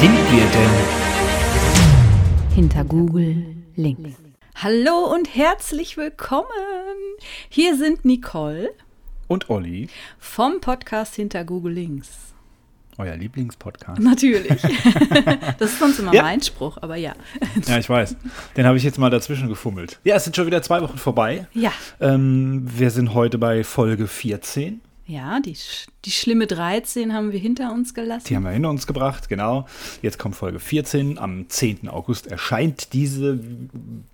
sind wir denn? Hinter Google links. Hallo und herzlich willkommen. Hier sind Nicole Und Olli, vom Podcast Hinter Google Links. euer Lieblingspodcast. Natürlich. das ist sonst immer Ja. mein Spruch, aber ja. Ja, ich weiß. Den habe ich jetzt mal dazwischen gefummelt. Ja, es sind schon wieder zwei Wochen vorbei. Ja, Ähm, wir sind heute bei Folge 14. ja, die, die schlimme 13 haben wir hinter uns gelassen. Die haben wir hinter uns gebracht, genau. Jetzt kommt Folge 14. Am 10. August erscheint diese,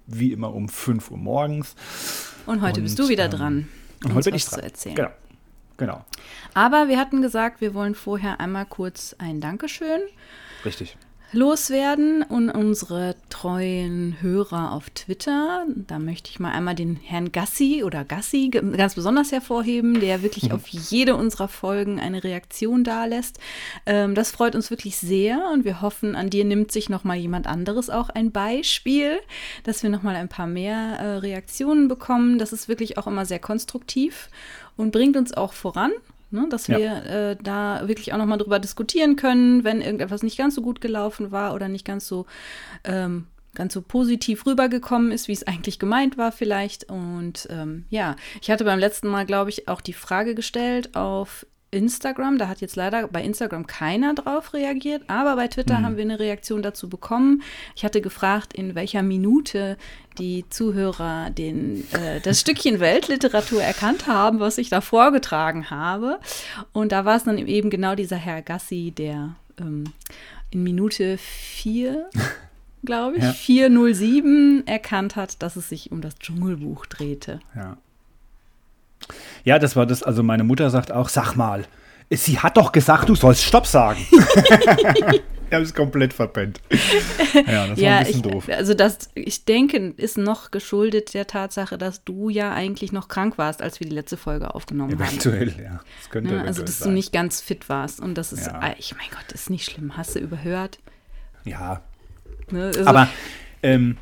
wie immer, um 5 Uhr morgens. und heute bist und, du wieder ähm, dran, Und heute bin ich dran. zu erzählen. Genau. Genau. Aber wir hatten gesagt, wir wollen vorher einmal kurz ein Dankeschön Richtig. Loswerden und unsere treuen Hörer auf Twitter. Da möchte ich mal einmal den Herrn Gassi oder Gassi ganz besonders hervorheben, der wirklich auf jede unserer Folgen eine Reaktion dalässt. Ähm, das freut uns wirklich sehr und wir hoffen, an dir nimmt sich noch mal jemand anderes auch ein Beispiel, dass wir noch mal ein paar mehr äh, Reaktionen bekommen. Das ist wirklich auch immer sehr konstruktiv und bringt uns auch voran. Ne, dass Ja. wir äh, da wirklich auch nochmal drüber diskutieren können, wenn irgendetwas nicht ganz so gut gelaufen war oder nicht ganz so, ähm, ganz so positiv rübergekommen ist, wie es eigentlich gemeint war vielleicht. Und ähm, ja, ich hatte beim letzten Mal, glaube ich, auch die Frage gestellt auf Instagram. Da hat jetzt leider bei Instagram keiner drauf reagiert, aber bei Twitter haben wir eine Reaktion dazu bekommen. Ich hatte gefragt, in welcher Minute die Zuhörer den, äh, das Stückchen Weltliteratur erkannt haben, was ich da vorgetragen habe. Und da war es dann eben genau dieser Herr Gassi, der ähm, in Minute 4, glaube ich, Ja. 407 erkannt hat, dass es sich um das Dschungelbuch drehte. Ja. Ja, das war das. Also meine Mutter sagt auch, sag mal, sie hat doch gesagt, du sollst Stopp sagen. ich habe es komplett verpennt. Ja, das war Ja, ein bisschen ich, doof. also das, ich denke, ist noch geschuldet der Tatsache, dass du ja eigentlich noch krank warst, als wir die letzte Folge aufgenommen haben. Eventuell, ja. Das könnte Ne? eventuell Also, dass du sein. nicht ganz fit warst. Und das ist, Ja. ah, ich mein Gott, ist nicht schlimm. Hast du überhört? Ja, Ne? Also, aber ähm,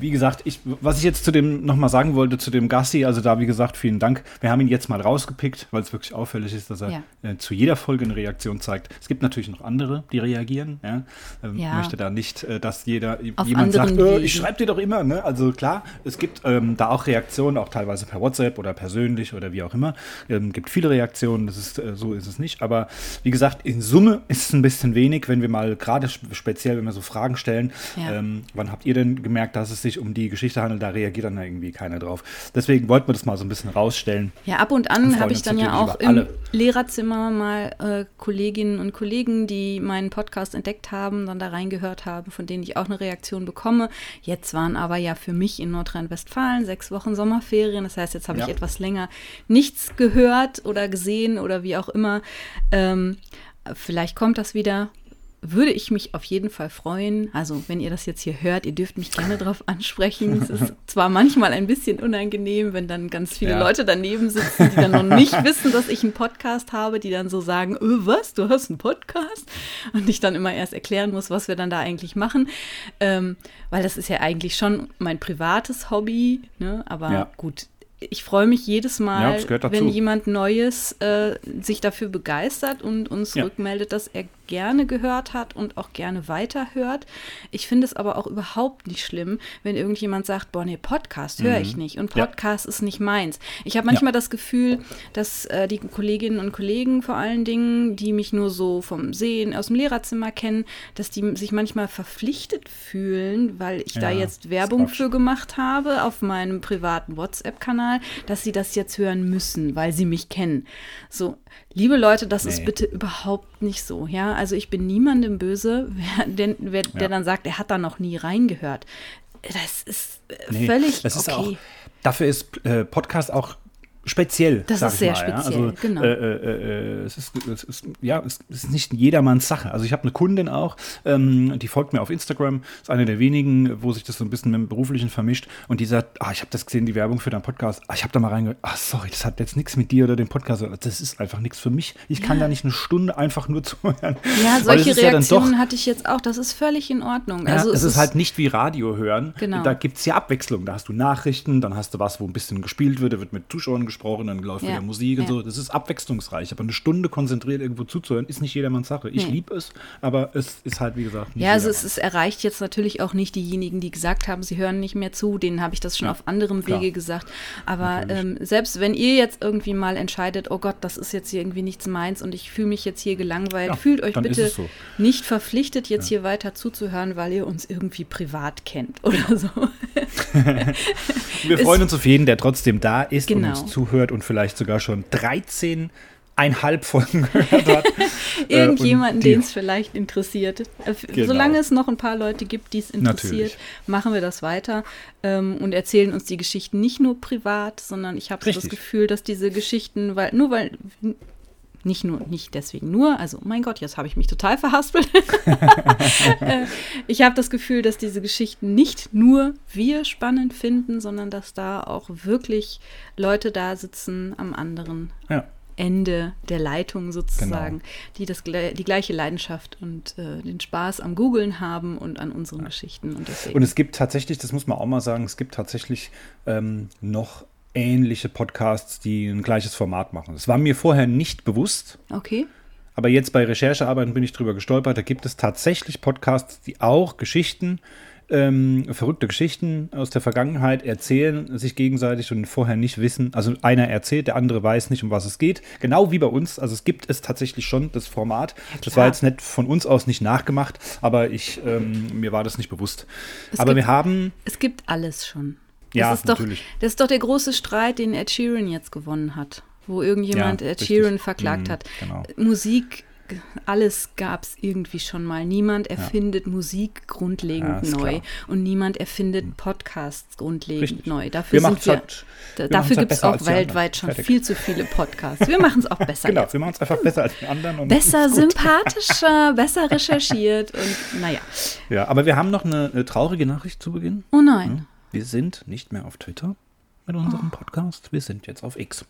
wie gesagt, ich, was ich jetzt zu dem nochmal sagen wollte, zu dem Gassi, also da, wie gesagt, vielen Dank. Wir haben ihn jetzt mal rausgepickt, weil es wirklich auffällig ist, dass er Ja. äh, zu jeder Folge eine Reaktion zeigt. Es gibt natürlich noch andere, die reagieren. Ja? Ähm, Ja. möchte da nicht, äh, dass jeder Auf jemand sagt, äh, ich schreibe dir doch immer. Ne? Also klar, es gibt ähm, da auch Reaktionen, auch teilweise per WhatsApp oder persönlich oder wie auch immer. Ähm, gibt viele Reaktionen, das ist, äh, so ist es nicht. Aber wie gesagt, in Summe ist es ein bisschen wenig, wenn wir mal gerade sp- speziell, wenn wir so Fragen stellen, Ja. Wann habt ihr denn gemerkt, dass es sich um die Geschichte handelt? Da reagiert dann irgendwie keiner drauf. Deswegen wollten wir das mal so ein bisschen rausstellen. Ja, ab und an habe ich dann ja auch im alle. Lehrerzimmer mal äh, Kolleginnen und Kollegen, die meinen Podcast entdeckt haben, dann da reingehört haben, von denen ich auch eine Reaktion bekomme. Jetzt waren aber ja für mich in Nordrhein-Westfalen sechs Wochen Sommerferien. Das heißt, jetzt habe Ja. ich etwas länger nichts gehört oder gesehen oder wie auch immer. Ähm, vielleicht kommt das wieder. Würde ich mich auf jeden Fall freuen. Also, wenn ihr das jetzt hier hört, ihr dürft mich gerne darauf ansprechen. Es ist zwar manchmal ein bisschen unangenehm, wenn dann ganz viele Ja. Leute daneben sitzen, die dann noch nicht wissen, dass ich einen Podcast habe, die dann so sagen, öh, was, du hast einen Podcast? Und ich dann immer erst erklären muss, was wir dann da eigentlich machen. Ähm, weil das ist ja eigentlich schon mein privates Hobby. Ne? Aber Ja. gut, ich freue mich jedes Ja, Mal, dazu. wenn jemand Neues äh, sich dafür begeistert und uns Ja. rückmeldet, dass er gerne gehört hat und auch gerne weiterhört. Ich finde es aber auch überhaupt nicht schlimm, wenn irgendjemand sagt, boah, nee, Podcast höre ich nicht und Mhm. Ja. Podcast ist nicht meins. Ich habe manchmal das Gefühl, dass äh, die Kolleginnen und Kollegen vor allen Dingen, die mich nur so vom Sehen aus dem Lehrerzimmer kennen, dass die sich manchmal verpflichtet fühlen, weil ich da Ja, jetzt Werbung für gemacht habe auf meinem privaten WhatsApp-Kanal, dass sie das jetzt hören müssen, weil sie mich kennen. So, liebe Leute, das ist Nee. bitte überhaupt nicht so. Ja, also ich bin niemandem böse, wer, der, wer, der Ja. dann sagt, er hat da noch nie reingehört. Das ist äh, Nee, völlig das ist okay. auch, dafür ist äh, Podcast auch speziell. Das ist ich sehr mal, ja. speziell, also, genau. Äh, äh, äh, es, ist, es, ist, ja, es ist nicht jedermanns Sache. Also ich habe eine Kundin auch, ähm, die folgt mir auf Instagram, ist eine der wenigen, wo sich das so ein bisschen mit dem Beruflichen vermischt und die sagt, ah, ich habe das gesehen, die Werbung für deinen Podcast, ah, ich habe da mal reingehört, ah, sorry, das hat jetzt nichts mit dir oder dem Podcast, das ist einfach nichts für mich. Ich kann da nicht eine Stunde einfach nur zuhören. Ja, solche es ist ja doch- Reaktionen hatte ich jetzt auch. Das ist völlig in Ordnung. Ja, also es ist halt nicht wie Radio hören. Genau. Da gibt es ja Abwechslung. Da hast du Nachrichten, dann hast du was, wo ein bisschen gespielt wird, da wird mit Zuschauern gesprochen, dann läuft Ja, wieder Musik und ja. so. Das ist abwechslungsreich. Aber eine Stunde konzentriert irgendwo zuzuhören, ist nicht jedermanns Sache. Ich Nee. liebe es, aber es ist halt, wie gesagt, nicht Ja, also es, es erreicht jetzt natürlich auch nicht diejenigen, die gesagt haben, sie hören nicht mehr zu. Denen habe ich das schon auf anderem klar. Wege gesagt. Aber ähm, selbst wenn ihr jetzt irgendwie mal entscheidet, oh Gott, das ist jetzt hier irgendwie nichts meins und ich fühle mich jetzt hier gelangweilt, Ja, fühlt euch bitte so. nicht verpflichtet, jetzt hier weiter zuzuhören, weil ihr uns irgendwie privat kennt oder so. Wir freuen uns auf jeden, der trotzdem da ist Genau. und uns zuhört und vielleicht sogar schon 13 eineinhalb Folgen gehört hat. Äh, Irgendjemanden, den es vielleicht interessiert. Äh, Genau. Solange es noch ein paar Leute gibt, die es interessiert, Natürlich. machen wir das weiter ähm, und erzählen uns die Geschichten nicht nur privat, sondern ich habe so das. Gefühl, dass diese Geschichten, weil nur weil nicht nur, nicht deswegen nur, also mein Gott, jetzt habe ich mich total verhaspelt. Äh, ich habe das Gefühl, dass diese Geschichten nicht nur wir spannend finden, sondern dass da auch wirklich Leute da sitzen am anderen Ja. Ende der Leitung sozusagen, Genau. die das, die gleiche Leidenschaft und äh, den Spaß am Googlen haben und an unseren Geschichten. Und. Und es gibt tatsächlich, das muss man auch mal sagen, es gibt tatsächlich ähm, noch ähnliche Podcasts, die ein gleiches Format machen. Das war mir vorher nicht bewusst, okay. aber jetzt bei Recherchearbeiten bin ich drüber gestolpert. Da gibt es tatsächlich Podcasts, die auch Geschichten, ähm, verrückte Geschichten aus der Vergangenheit erzählen, sich gegenseitig und vorher nicht wissen. Also einer erzählt, der andere weiß nicht, um was es geht. Genau wie bei uns. Also es gibt es tatsächlich schon, das Format. das war jetzt nicht von uns aus nicht nachgemacht, aber ich, ähm, mir war das nicht bewusst. Es aber gibt- wir haben Es gibt alles schon. Ja, das ist doch, natürlich. Das ist doch der große Streit, den Ed Sheeran jetzt gewonnen hat, wo irgendjemand Ja, Ed richtig. Sheeran verklagt Mhm, hat. genau. Musik, alles gab es irgendwie schon mal. Niemand erfindet Musik Ja, grundlegend ist neu klar. und niemand erfindet Podcasts grundlegend Richtig. neu. Dafür Wir sind machen's wir, halt- wir dafür machen's halt gibt es auch weltweit schon Fertig. viel zu viele Podcasts. Wir machen es auch besser. Genau, jetzt. wir machen es einfach besser als die anderen. Und Besser, sympathischer, besser recherchiert und naja. Ja, aber wir haben noch eine, eine traurige Nachricht zu Beginn. Oh nein. Wir sind nicht mehr auf Twitter mit unserem Podcast. Wir sind jetzt auf X.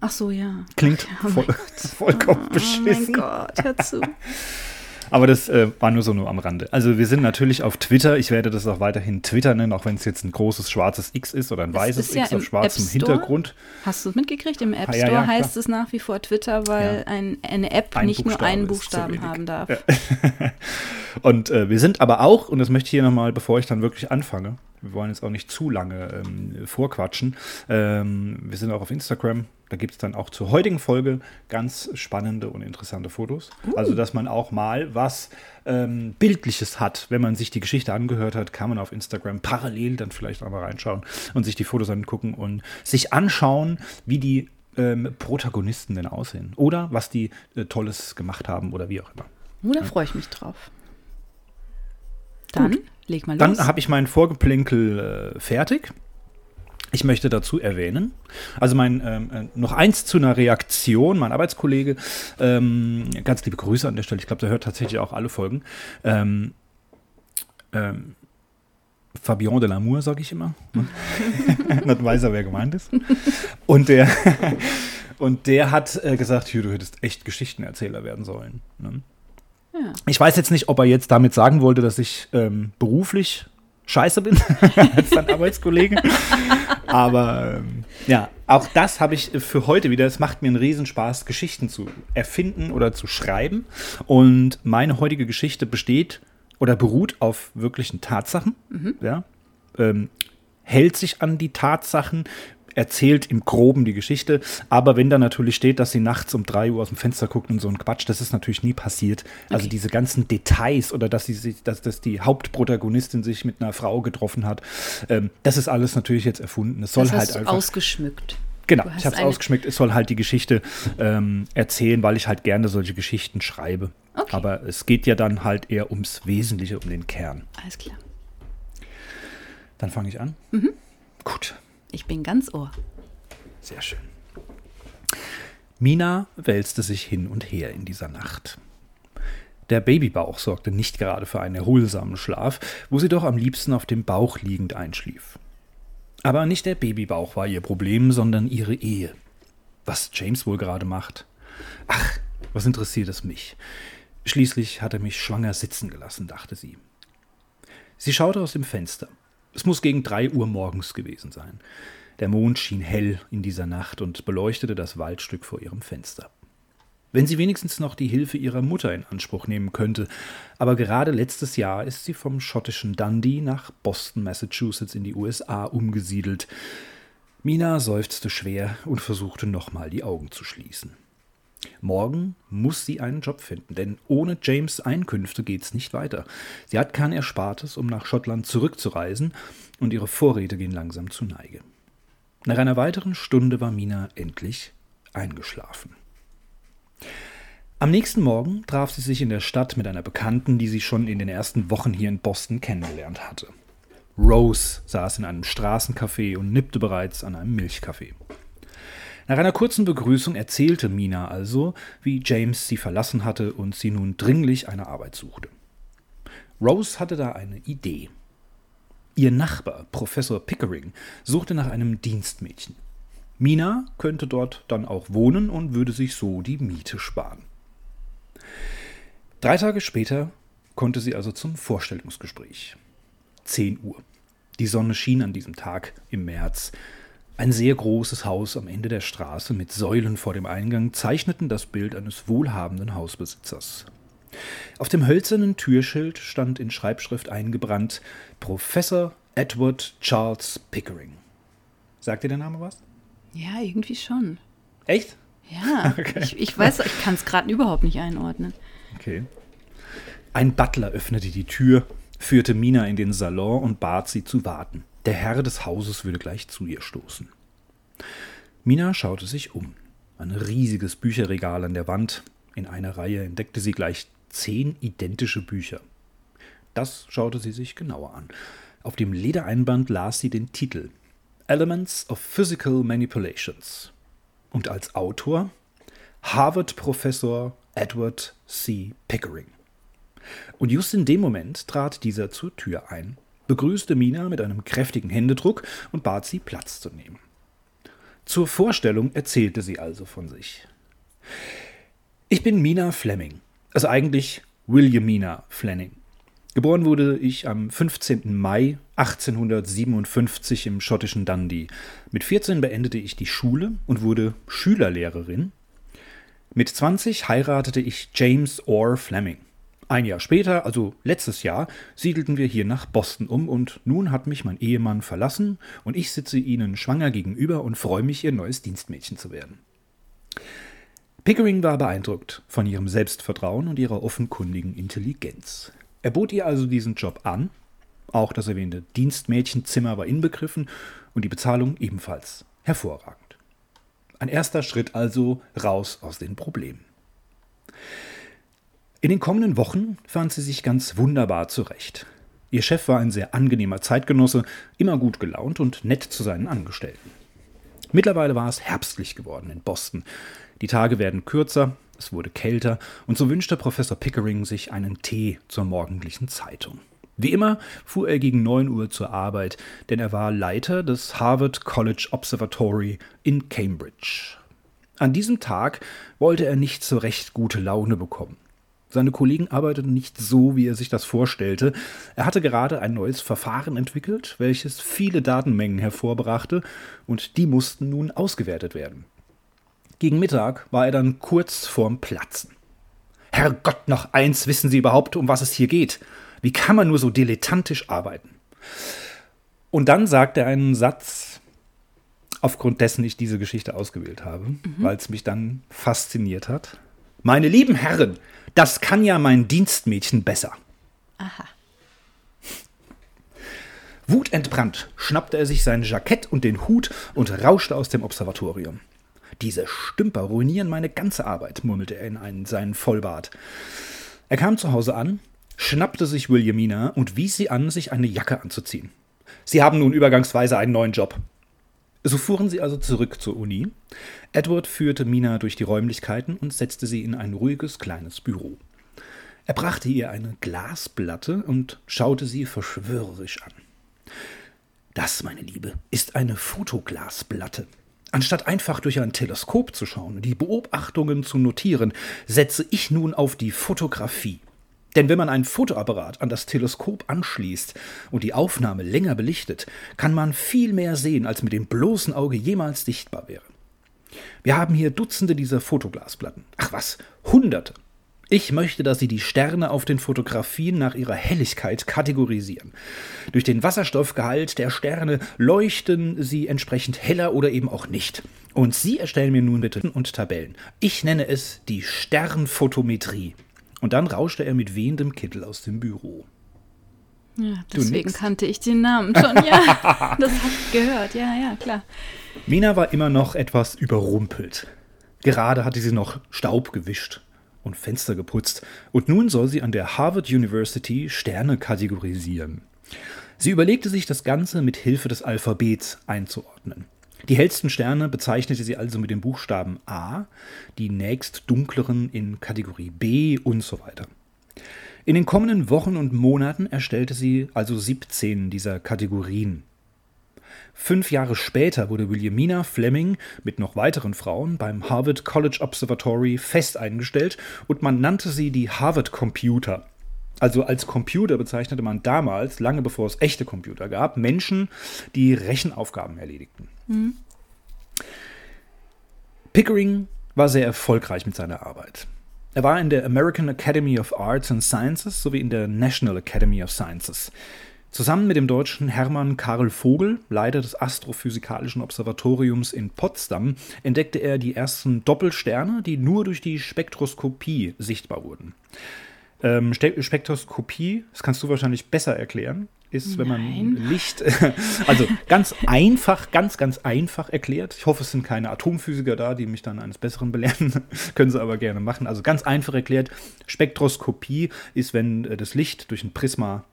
Ach so, ja. Klingt voll, vollkommen Oh mein beschissen. Gott, hör zu. Aber das äh, war nur so nur am Rande. Also wir sind natürlich auf Twitter. Ich werde das auch weiterhin Twitter nennen, auch wenn es jetzt ein großes schwarzes X ist oder ein Es weißes ja X im auf schwarzem. Hintergrund. Hast du es mitgekriegt? Im App Ah, Store ja, ja, klar. heißt es nach wie vor Twitter, weil ein, eine App Ein nicht nur Buchstabe einen ist zu Buchstaben haben darf. Und äh, wir sind aber auch, und das möchte ich hier nochmal, bevor ich dann wirklich anfange, wir wollen jetzt auch nicht zu lange ähm, vorquatschen, ähm, wir sind auch auf Instagram. Da gibt es dann auch zur heutigen Folge ganz spannende und interessante Fotos. Also, dass man auch mal was ähm, Bildliches hat. Wenn man sich die Geschichte angehört hat, kann man auf Instagram parallel dann vielleicht auch mal reinschauen und sich die Fotos angucken und sich anschauen, wie die ähm, Protagonisten denn aussehen. Oder was die äh, Tolles gemacht haben oder wie auch immer. Oh, da freue ich mich drauf. Dann leg mal los. Dann habe ich meinen Vorgeplänkel äh, fertig. Ich möchte dazu erwähnen, also mein ähm, äh, noch eins zu einer Reaktion, mein Arbeitskollege, ähm, ganz liebe Grüße an der Stelle, ich glaube, der hört tatsächlich auch alle Folgen. Ähm, ähm, Fabian de l'Amour, sage ich immer. Nicht weiß er, wer gemeint ist. Und der, und der hat äh, gesagt, hier, du hättest echt Geschichtenerzähler werden sollen. Ne? ja. Ich weiß jetzt nicht, ob er jetzt damit sagen wollte, dass ich ähm, beruflich scheiße bin als sein Arbeitskollege. Aber ähm, ja, auch das habe ich für heute wieder. Es macht mir einen Riesenspaß, Geschichten zu erfinden oder zu schreiben. Und meine heutige Geschichte besteht oder beruht auf wirklichen Tatsachen. Ja, ähm, hält sich an die Tatsachen, erzählt im Groben die Geschichte. Aber wenn da natürlich steht, dass sie nachts um 3 Uhr aus dem Fenster guckt und so ein Quatsch, das ist natürlich nie passiert. Also Okay. diese ganzen Details oder dass sie sich, dass, dass die Hauptprotagonistin sich mit einer Frau getroffen hat, ähm, das ist alles natürlich jetzt erfunden. Es soll das halt einfach. ausgeschmückt. Genau, ich habe es ausgeschmeckt. Es soll halt die Geschichte ähm, erzählen, weil ich halt gerne solche Geschichten schreibe. Okay. Aber es geht ja dann halt eher ums Wesentliche, um den Kern. Alles klar. Dann fange ich an. Gut, Ich bin ganz Ohr. sehr schön. Mina wälzte sich hin und her in dieser Nacht. Der Babybauch sorgte nicht gerade für einen erholsamen Schlaf, wo sie doch am liebsten auf dem Bauch liegend einschlief. Aber nicht der Babybauch war ihr Problem, sondern ihre Ehe. Was James wohl gerade macht. Ach, was interessiert es mich? Schließlich hat er mich schwanger sitzen gelassen, dachte sie. Sie schaute aus dem Fenster. Es muss gegen drei Uhr morgens gewesen sein. Der Mond schien hell in dieser Nacht und beleuchtete das Waldstück vor ihrem Fenster. Wenn sie wenigstens noch die Hilfe ihrer Mutter in Anspruch nehmen könnte, aber gerade letztes Jahr ist sie vom schottischen Dundee nach Boston, Massachusetts in die USA umgesiedelt. Mina seufzte schwer und versuchte nochmal die Augen zu schließen. Morgen muss sie einen Job finden, denn ohne James Einkünfte geht's nicht weiter. Sie hat kein Erspartes, um nach Schottland zurückzureisen, und ihre Vorräte gehen langsam zu Neige. Nach einer weiteren Stunde war Mina endlich eingeschlafen. Am nächsten Morgen traf sie sich in der Stadt mit einer Bekannten, die sie schon in den ersten Wochen hier in Boston kennengelernt hatte. Rose saß in einem Straßencafé und nippte bereits an einem Milchkaffee. Nach einer kurzen Begrüßung erzählte Mina also, wie James sie verlassen hatte und sie nun dringlich eine Arbeit suchte. Rose hatte da eine Idee. Ihr Nachbar, Professor Pickering, suchte nach einem Dienstmädchen. Mina könnte dort dann auch wohnen und würde sich so die Miete sparen. Drei Tage später konnte sie also zum Vorstellungsgespräch. 10 Uhr. Die Sonne schien an diesem Tag im März. Ein sehr großes Haus am Ende der Straße mit Säulen vor dem Eingang zeichneten das Bild eines wohlhabenden Hausbesitzers. Auf dem hölzernen Türschild stand in Schreibschrift eingebrannt Professor Edward Charles Pickering. Sagt dir der Name was? Ja, irgendwie schon. Echt? Ja, okay. ich, ich weiß, ich kann es gerade überhaupt nicht einordnen. Okay. Ein Butler öffnete die Tür, führte Mina in den Salon und bat sie zu warten. Der Herr des Hauses würde gleich zu ihr stoßen. Mina schaute sich um. Ein riesiges Bücherregal an der Wand. In einer Reihe entdeckte sie gleich zehn identische Bücher. Das schaute sie sich genauer an. Auf dem Ledereinband las sie den Titel Elements of Physical Manipulations. Und als Autor Harvard-Professor Edward C. Pickering. Und just in dem Moment trat dieser zur Tür ein begrüßte Mina mit einem kräftigen Händedruck und bat sie, Platz zu nehmen. Zur Vorstellung erzählte sie also von sich. Ich bin Mina Fleming, also eigentlich Williamina Fleming. Geboren wurde ich am 15. Mai 1857 im schottischen Dundee. Mit 14 beendete ich die Schule und wurde Schülerlehrerin. Mit 20 heiratete ich James Orr Fleming. Ein Jahr später, also letztes Jahr, siedelten wir hier nach Boston um und nun hat mich mein Ehemann verlassen und ich sitze Ihnen schwanger gegenüber und freue mich, Ihr neues Dienstmädchen zu werden. Pickering war beeindruckt von ihrem Selbstvertrauen und ihrer offenkundigen Intelligenz. Er bot ihr also diesen Job an, auch das erwähnte Dienstmädchenzimmer war inbegriffen und die Bezahlung ebenfalls hervorragend. Ein erster Schritt also raus aus den Problemen. In den kommenden Wochen fand sie sich ganz wunderbar zurecht. Ihr Chef war ein sehr angenehmer Zeitgenosse, immer gut gelaunt und nett zu seinen Angestellten. Mittlerweile war es herbstlich geworden in Boston. Die Tage werden kürzer, es wurde kälter, und so wünschte Professor Pickering sich einen Tee zur morgendlichen Zeitung. Wie immer fuhr er gegen 9 Uhr zur Arbeit, denn er war Leiter des Harvard College Observatory in Cambridge. An diesem Tag wollte er nicht so recht gute Laune bekommen. Seine Kollegen arbeiteten nicht so, wie er sich das vorstellte. Er hatte gerade ein neues Verfahren entwickelt, welches viele Datenmengen hervorbrachte, und die mussten nun ausgewertet werden. Gegen Mittag war er dann kurz vorm Platzen. Herrgott, noch eins, wissen Sie überhaupt, um was es hier geht? Wie kann man nur so dilettantisch arbeiten? Und dann sagt er einen Satz, aufgrund dessen ich diese Geschichte ausgewählt habe, mhm. weil es mich dann fasziniert hat. Meine lieben Herren, das kann ja mein Dienstmädchen besser. Aha. Wutentbrannt schnappte er sich sein Jackett und den Hut und rauschte aus dem Observatorium. Diese Stümper ruinieren meine ganze Arbeit, murmelte er in einen, seinen Vollbart. Er kam zu Hause an, schnappte sich Williamina und wies sie an, sich eine Jacke anzuziehen. Sie haben nun übergangsweise einen neuen Job. So fuhren sie also zurück zur Uni. Edward führte Mina durch die Räumlichkeiten und setzte sie in ein ruhiges kleines Büro. Er brachte ihr eine Glasplatte und schaute sie verschwörerisch an. Das, meine Liebe, ist eine Fotoglasplatte. Anstatt einfach durch ein Teleskop zu schauen und die Beobachtungen zu notieren, setze ich nun auf die Fotografie. Denn wenn man ein Fotoapparat an das Teleskop anschließt und die Aufnahme länger belichtet, kann man viel mehr sehen, als mit dem bloßen Auge jemals sichtbar wäre. Wir haben hier Dutzende dieser Fotoglasplatten. Ach was, Hunderte. Ich möchte, dass Sie die Sterne auf den Fotografien nach ihrer Helligkeit kategorisieren. Durch den Wasserstoffgehalt der Sterne leuchten sie entsprechend heller oder eben auch nicht. Und Sie erstellen mir nun bitte und Tabellen. Ich nenne es die Sternphotometrie. Und dann rauschte er mit wehendem Kittel aus dem Büro. Ja, deswegen kannte ich den Namen schon. Ja, das habe ich gehört. Ja, ja, klar. Mina war immer noch etwas überrumpelt. Gerade hatte sie noch Staub gewischt und Fenster geputzt und nun soll sie an der Harvard University Sterne kategorisieren. Sie überlegte sich das Ganze mit Hilfe des Alphabets einzuordnen. Die hellsten Sterne bezeichnete sie also mit dem Buchstaben A, die nächst dunkleren in Kategorie B und so weiter. In den kommenden Wochen und Monaten erstellte sie also 17 dieser Kategorien. Fünf Jahre später wurde Williamina Fleming mit noch weiteren Frauen beim Harvard College Observatory fest eingestellt und man nannte sie die Harvard Computer. Also als Computer bezeichnete man damals, lange bevor es echte Computer gab, Menschen, die Rechenaufgaben erledigten. Mhm. Pickering war sehr erfolgreich mit seiner Arbeit. Er war in der American Academy of Arts and Sciences sowie in der National Academy of Sciences. Zusammen mit dem deutschen Hermann Karl Vogel, Leiter des Astrophysikalischen Observatoriums in Potsdam, entdeckte er die ersten Doppelsterne, die nur durch die Spektroskopie sichtbar wurden. Ähm, Spektroskopie, das kannst du wahrscheinlich besser erklären, ist, wenn man Nein. Licht, also ganz einfach, ganz, ganz einfach erklärt. Ich hoffe, es sind keine Atomphysiker da, die mich dann eines Besseren belehren. Können sie aber gerne machen. Also ganz einfach erklärt, Spektroskopie ist, wenn äh, das Licht durch ein Prisma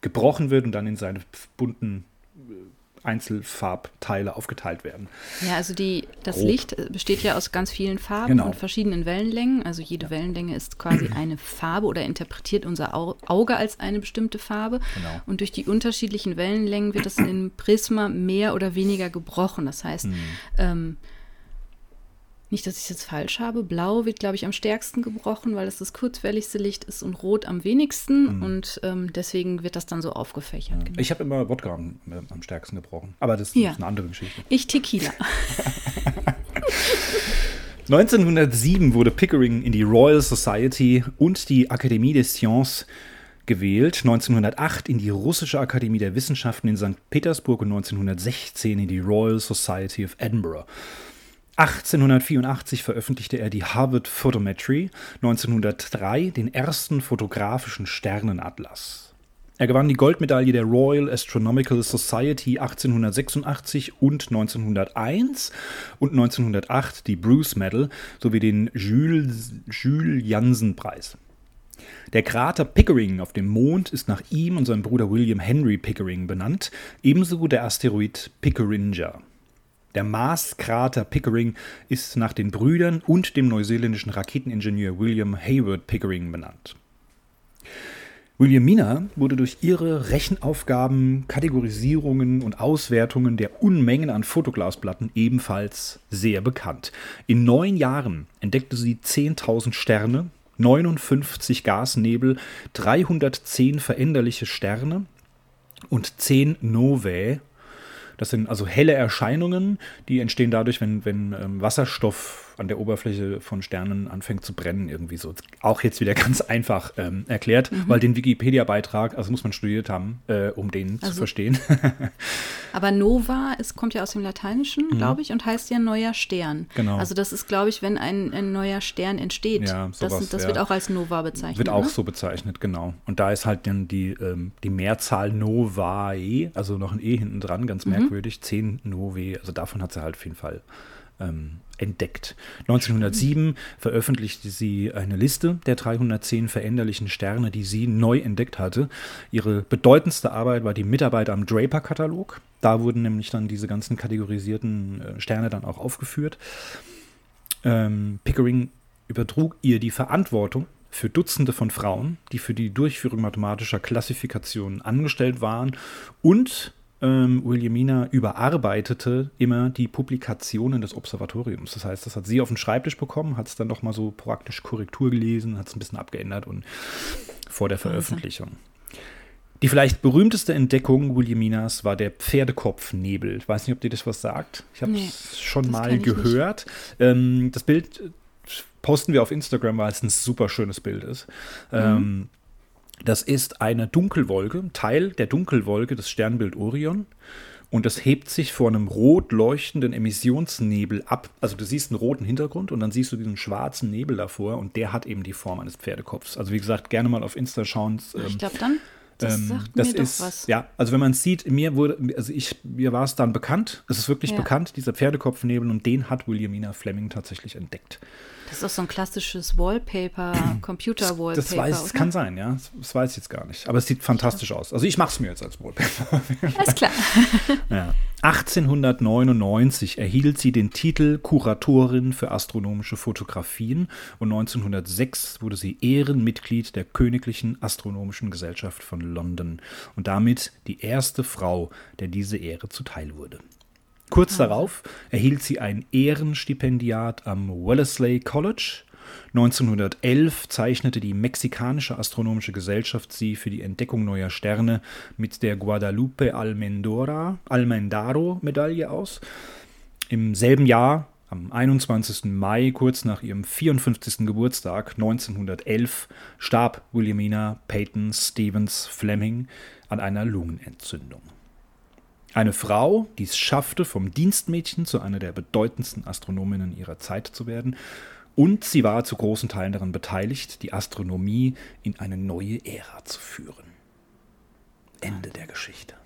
gebrochen wird und dann in seine bunten Einzelfarbteile aufgeteilt werden. Ja, also die, das Grob. Licht besteht ja aus ganz vielen Farben genau. und verschiedenen Wellenlängen. Also jede ja. Wellenlänge ist quasi eine Farbe oder interpretiert unser Auge als eine bestimmte Farbe. Genau. Und durch die unterschiedlichen Wellenlängen wird das im Prisma mehr oder weniger gebrochen. Das heißt, mhm. ähm, nicht, dass ich es jetzt falsch habe. Blau wird, glaube ich, am stärksten gebrochen, weil es das kurzwelligste Licht ist und Rot am wenigsten. Mhm. Und ähm, deswegen wird das dann so aufgefächert. Genau. Ich habe immer Wodka am, äh, am, stärksten gebrochen. Aber das ja. ist eine andere Geschichte. Ich Tequila. 1907 wurde Pickering in die Royal Society und die Akademie des Sciences gewählt, 1908 in die Russische Akademie der Wissenschaften in St. Petersburg und 1916 in die Royal Society of Edinburgh. 1884 veröffentlichte er die Harvard Photometry, 1903 den ersten fotografischen Sternenatlas. Er gewann die Goldmedaille der Royal Astronomical Society 1886 und 1901 und 1908 die Bruce Medal sowie den Jules, Jules Janssen Preis. Der Krater Pickering auf dem Mond ist nach ihm und seinem Bruder William Henry Pickering benannt, ebenso der Asteroid Pickeringer. Der Mars-Krater Pickering ist nach den Brüdern und dem neuseeländischen Raketeningenieur William Hayward Pickering benannt. Williamina wurde durch ihre Rechenaufgaben, Kategorisierungen und Auswertungen der Unmengen an Fotoglasplatten ebenfalls sehr bekannt. In neun Jahren entdeckte sie 10.000 Sterne, 59 Gasnebel, 310 veränderliche Sterne und 10 Novae das sind also helle Erscheinungen, die entstehen dadurch, wenn, wenn ähm, Wasserstoff an der Oberfläche von Sternen anfängt zu brennen, irgendwie so. Auch jetzt wieder ganz einfach ähm, erklärt, mhm. weil den Wikipedia-Beitrag, also muss man studiert haben, äh, um den also, zu verstehen. aber Nova, es kommt ja aus dem Lateinischen, mhm. glaube ich, und heißt ja neuer Stern. Genau. Also das ist, glaube ich, wenn ein, ein neuer Stern entsteht. Ja, sowas, das, das ja. wird auch als Nova bezeichnet. Wird auch ne? so bezeichnet, genau. Und da ist halt dann die, ähm, die Mehrzahl Novae, also noch ein E hinten dran, ganz mhm. merkwürdig, zehn Novae, also davon hat sie halt auf jeden Fall ähm, entdeckt. 1907 veröffentlichte sie eine Liste der 310 veränderlichen Sterne, die sie neu entdeckt hatte. Ihre bedeutendste Arbeit war die Mitarbeit am Draper-Katalog. Da wurden nämlich dann diese ganzen kategorisierten äh, Sterne dann auch aufgeführt. Ähm, Pickering übertrug ihr die Verantwortung für Dutzende von Frauen, die für die Durchführung mathematischer Klassifikationen angestellt waren und ähm, Williamina überarbeitete immer die Publikationen des Observatoriums. Das heißt, das hat sie auf den Schreibtisch bekommen, hat es dann nochmal so praktisch Korrektur gelesen, hat es ein bisschen abgeändert und vor der Veröffentlichung. Die vielleicht berühmteste Entdeckung Williaminas war der Pferdekopfnebel. Ich weiß nicht, ob dir das was sagt. Ich habe es Nee, schon mal gehört. Ähm, das Bild posten wir auf Instagram, weil es ein super schönes Bild ist. Ähm, das ist eine Dunkelwolke, Teil der Dunkelwolke des Sternbild Orion. Und das hebt sich vor einem rot leuchtenden Emissionsnebel ab. Also du siehst einen roten Hintergrund und dann siehst du diesen schwarzen Nebel davor und der hat eben die Form eines Pferdekopfs. Also wie gesagt, gerne mal auf Insta schauen. ich glaube dann, das ähm, sagt das mir doch ist, was. Ja, also wenn man es sieht, mir wurde, also ich, mir war es dann bekannt, es ist wirklich Ja. bekannt, dieser Pferdekopfnebel und den hat Williamina Fleming tatsächlich entdeckt. Das ist doch so ein klassisches Wallpaper, Computer-Wallpaper. Das weiß, das kann sein, ja. Das, das weiß ich jetzt gar nicht. Aber es sieht fantastisch aus. Also ich mache es mir jetzt als Wallpaper. Alles klar. Ja. 1899 erhielt sie den Titel Kuratorin für astronomische Fotografien und 1906 wurde sie Ehrenmitglied der Königlichen Astronomischen Gesellschaft von London und damit die erste Frau, der diese Ehre zuteil wurde. Kurz darauf erhielt sie ein Ehrenstipendiat am Wellesley College. 1911 zeichnete die Mexikanische Astronomische Gesellschaft sie für die Entdeckung neuer Sterne mit der Guadalupe Almendora, Almendaro Medaille aus. Im selben Jahr, am 21. Mai, kurz nach ihrem 54. Geburtstag 1911, starb Williamina Peyton Stevens Fleming an einer Lungenentzündung. Eine Frau, die es schaffte, vom Dienstmädchen zu einer der bedeutendsten Astronominnen ihrer Zeit zu werden. Und sie war zu großen Teilen daran beteiligt, die Astronomie in eine neue Ära zu führen. Ende der Geschichte.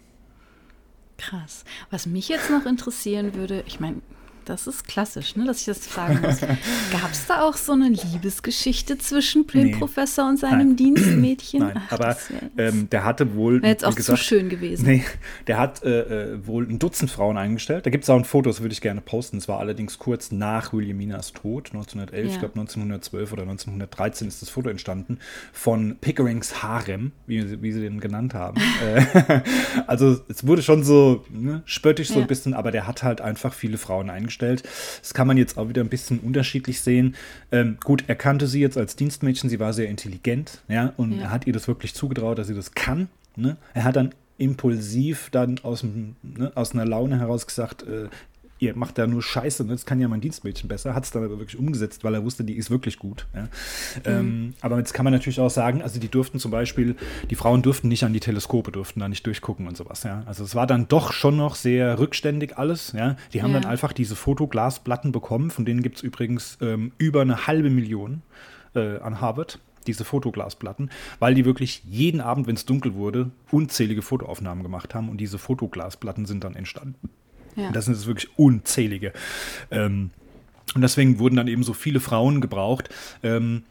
Krass. Was mich jetzt noch interessieren würde, ich meine, das ist klassisch, ne, dass ich das fragen muss. Gab es da auch so eine Liebesgeschichte zwischen dem Nee. Professor und seinem Nein. Dienstmädchen? Nein, Ach, aber ähm, der hatte wohl. Wäre jetzt auch gesagt, zu schön gewesen. Nee, der hat äh, äh, wohl ein Dutzend Frauen eingestellt. Da gibt es auch ein Foto, das würde ich gerne posten. Es war allerdings kurz nach Williaminas Tod, 1911, ich Ja. glaube 1912 oder 1913 ist das Foto entstanden, von Pickerings Harem, wie, sie- wie sie den genannt haben. Äh, also es wurde schon so ne, spöttisch so Ja. ein bisschen, aber der hat halt einfach viele Frauen eingestellt. Das kann man jetzt auch wieder ein bisschen unterschiedlich sehen. Ähm, gut, er kannte sie jetzt als Dienstmädchen, sie war sehr intelligent, ja, und Ja. er hat ihr das wirklich zugetraut, dass sie das kann. Ne? Er hat dann impulsiv dann aus, dem, ne, aus einer Laune heraus gesagt, äh, ihr macht da nur Scheiße, ne? das kann ja mein Dienstmädchen besser. Hat es dann aber wirklich umgesetzt, weil er wusste, die ist wirklich gut. Ja? Ähm, aber jetzt kann man natürlich auch sagen, also die durften zum Beispiel, die Frauen durften nicht an die Teleskope, durften da nicht durchgucken und sowas. Ja? Also es war dann doch schon noch sehr rückständig alles. Ja? Die haben Ja. dann einfach diese Fotoglasplatten bekommen, von denen gibt es übrigens ähm, über eine halbe Million äh, an Harvard diese Fotoglasplatten, weil die wirklich jeden Abend, wenn es dunkel wurde, unzählige Fotoaufnahmen gemacht haben und diese Fotoglasplatten sind dann entstanden. Ja. Und das sind jetzt wirklich unzählige. Ähm, und deswegen wurden dann eben so viele Frauen gebraucht. Ähm,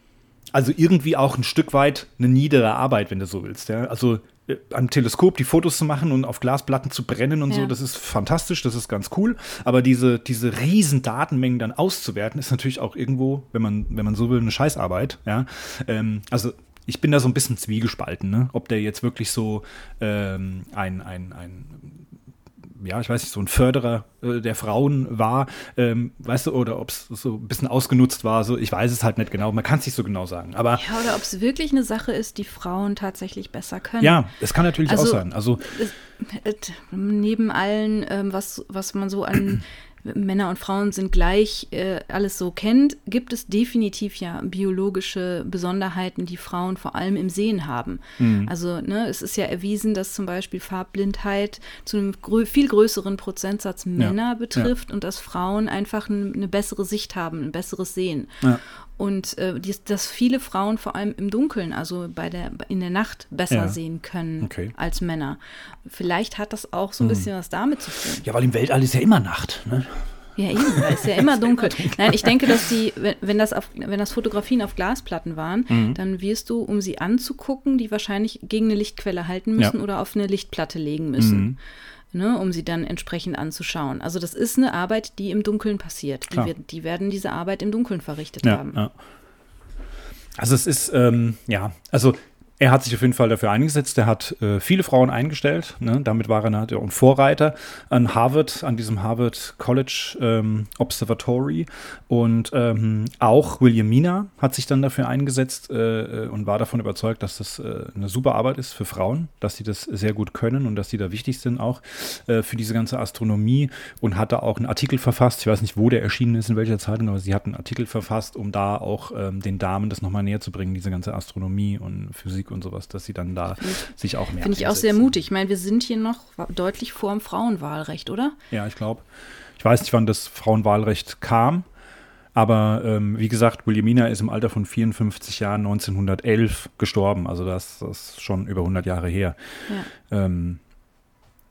also irgendwie auch ein Stück weit eine niedere Arbeit, wenn du so willst. Ja? Also äh, am Teleskop die Fotos zu machen und auf Glasplatten zu brennen und so, Ja. das ist fantastisch, das ist ganz cool. Aber diese, diese riesen Datenmengen dann auszuwerten, ist natürlich auch irgendwo, wenn man, wenn man so will, eine Scheißarbeit. Ja? Ähm, also ich bin da so ein bisschen zwiegespalten, ne? ob der jetzt wirklich so ähm, ein, ein, ein ja, ich weiß nicht, so ein Förderer äh, der Frauen war, ähm, weißt du, oder ob es so ein bisschen ausgenutzt war, so, ich weiß es halt nicht genau, man kann es nicht so genau sagen, aber Ja, oder ob es wirklich eine Sache ist, die Frauen tatsächlich besser können. ja, es kann natürlich Also- auch sein, also Es- Neben allen, ähm, was, was man so an Männer und Frauen sind gleich äh, alles so kennt, gibt es definitiv ja biologische Besonderheiten, die Frauen vor allem im Sehen haben. Mhm. Also ne, es ist ja erwiesen, dass zum Beispiel Farbblindheit zu einem grö viel größeren Prozentsatz Männer betrifft und dass Frauen einfach eine bessere Sicht haben, ein besseres Sehen. Ja. Und äh, dies, dass viele Frauen vor allem im Dunkeln, also bei der, in der Nacht, besser Ja. sehen können Okay. Hm. als Männer. Vielleicht hat das auch so ein bisschen was damit zu tun. ja, weil im Weltall ist ja immer Nacht, ne? Ja, eben, da ist ja immer dunkel. Nein, ich denke, dass die, wenn, wenn das auf, wenn das Fotografien auf Glasplatten waren, Mhm. dann wirst du, um sie anzugucken, die wahrscheinlich gegen eine Lichtquelle halten müssen Ja. oder auf eine Lichtplatte legen müssen. Mhm. Ne, um sie dann entsprechend anzuschauen. Also das ist eine Arbeit, die im Dunkeln passiert. Die, wird, die werden diese Arbeit im Dunkeln verrichtet Ja, haben. ja. Also es ist, ähm, ja, also er hat sich auf jeden Fall dafür eingesetzt. Er hat äh, viele Frauen eingestellt. Ne? Damit war er ein Vorreiter an Harvard, an diesem Harvard College ähm, Observatory. Und ähm, auch Williamina hat sich dann dafür eingesetzt äh, und war davon überzeugt, dass das äh, eine super Arbeit ist für Frauen, dass sie das sehr gut können und dass sie da wichtig sind auch äh, für diese ganze Astronomie und hat da auch einen Artikel verfasst. Ich weiß nicht, wo der erschienen ist, in welcher Zeitung, aber sie hat einen Artikel verfasst, um da auch ähm, den Damen das nochmal näher zu bringen, diese ganze Astronomie und Physik und sowas, dass sie dann da sich auch mehr Finde ich auch sehr mutig. Ich meine, wir sind hier noch deutlich vor dem Frauenwahlrecht, oder? Ja, ich glaube. Ich weiß nicht, wann das Frauenwahlrecht kam. Aber ähm, wie gesagt, Williamina ist im Alter von 54 Jahren 1911 gestorben. Also das, das ist schon über 100 Jahre her. Ja. Ähm,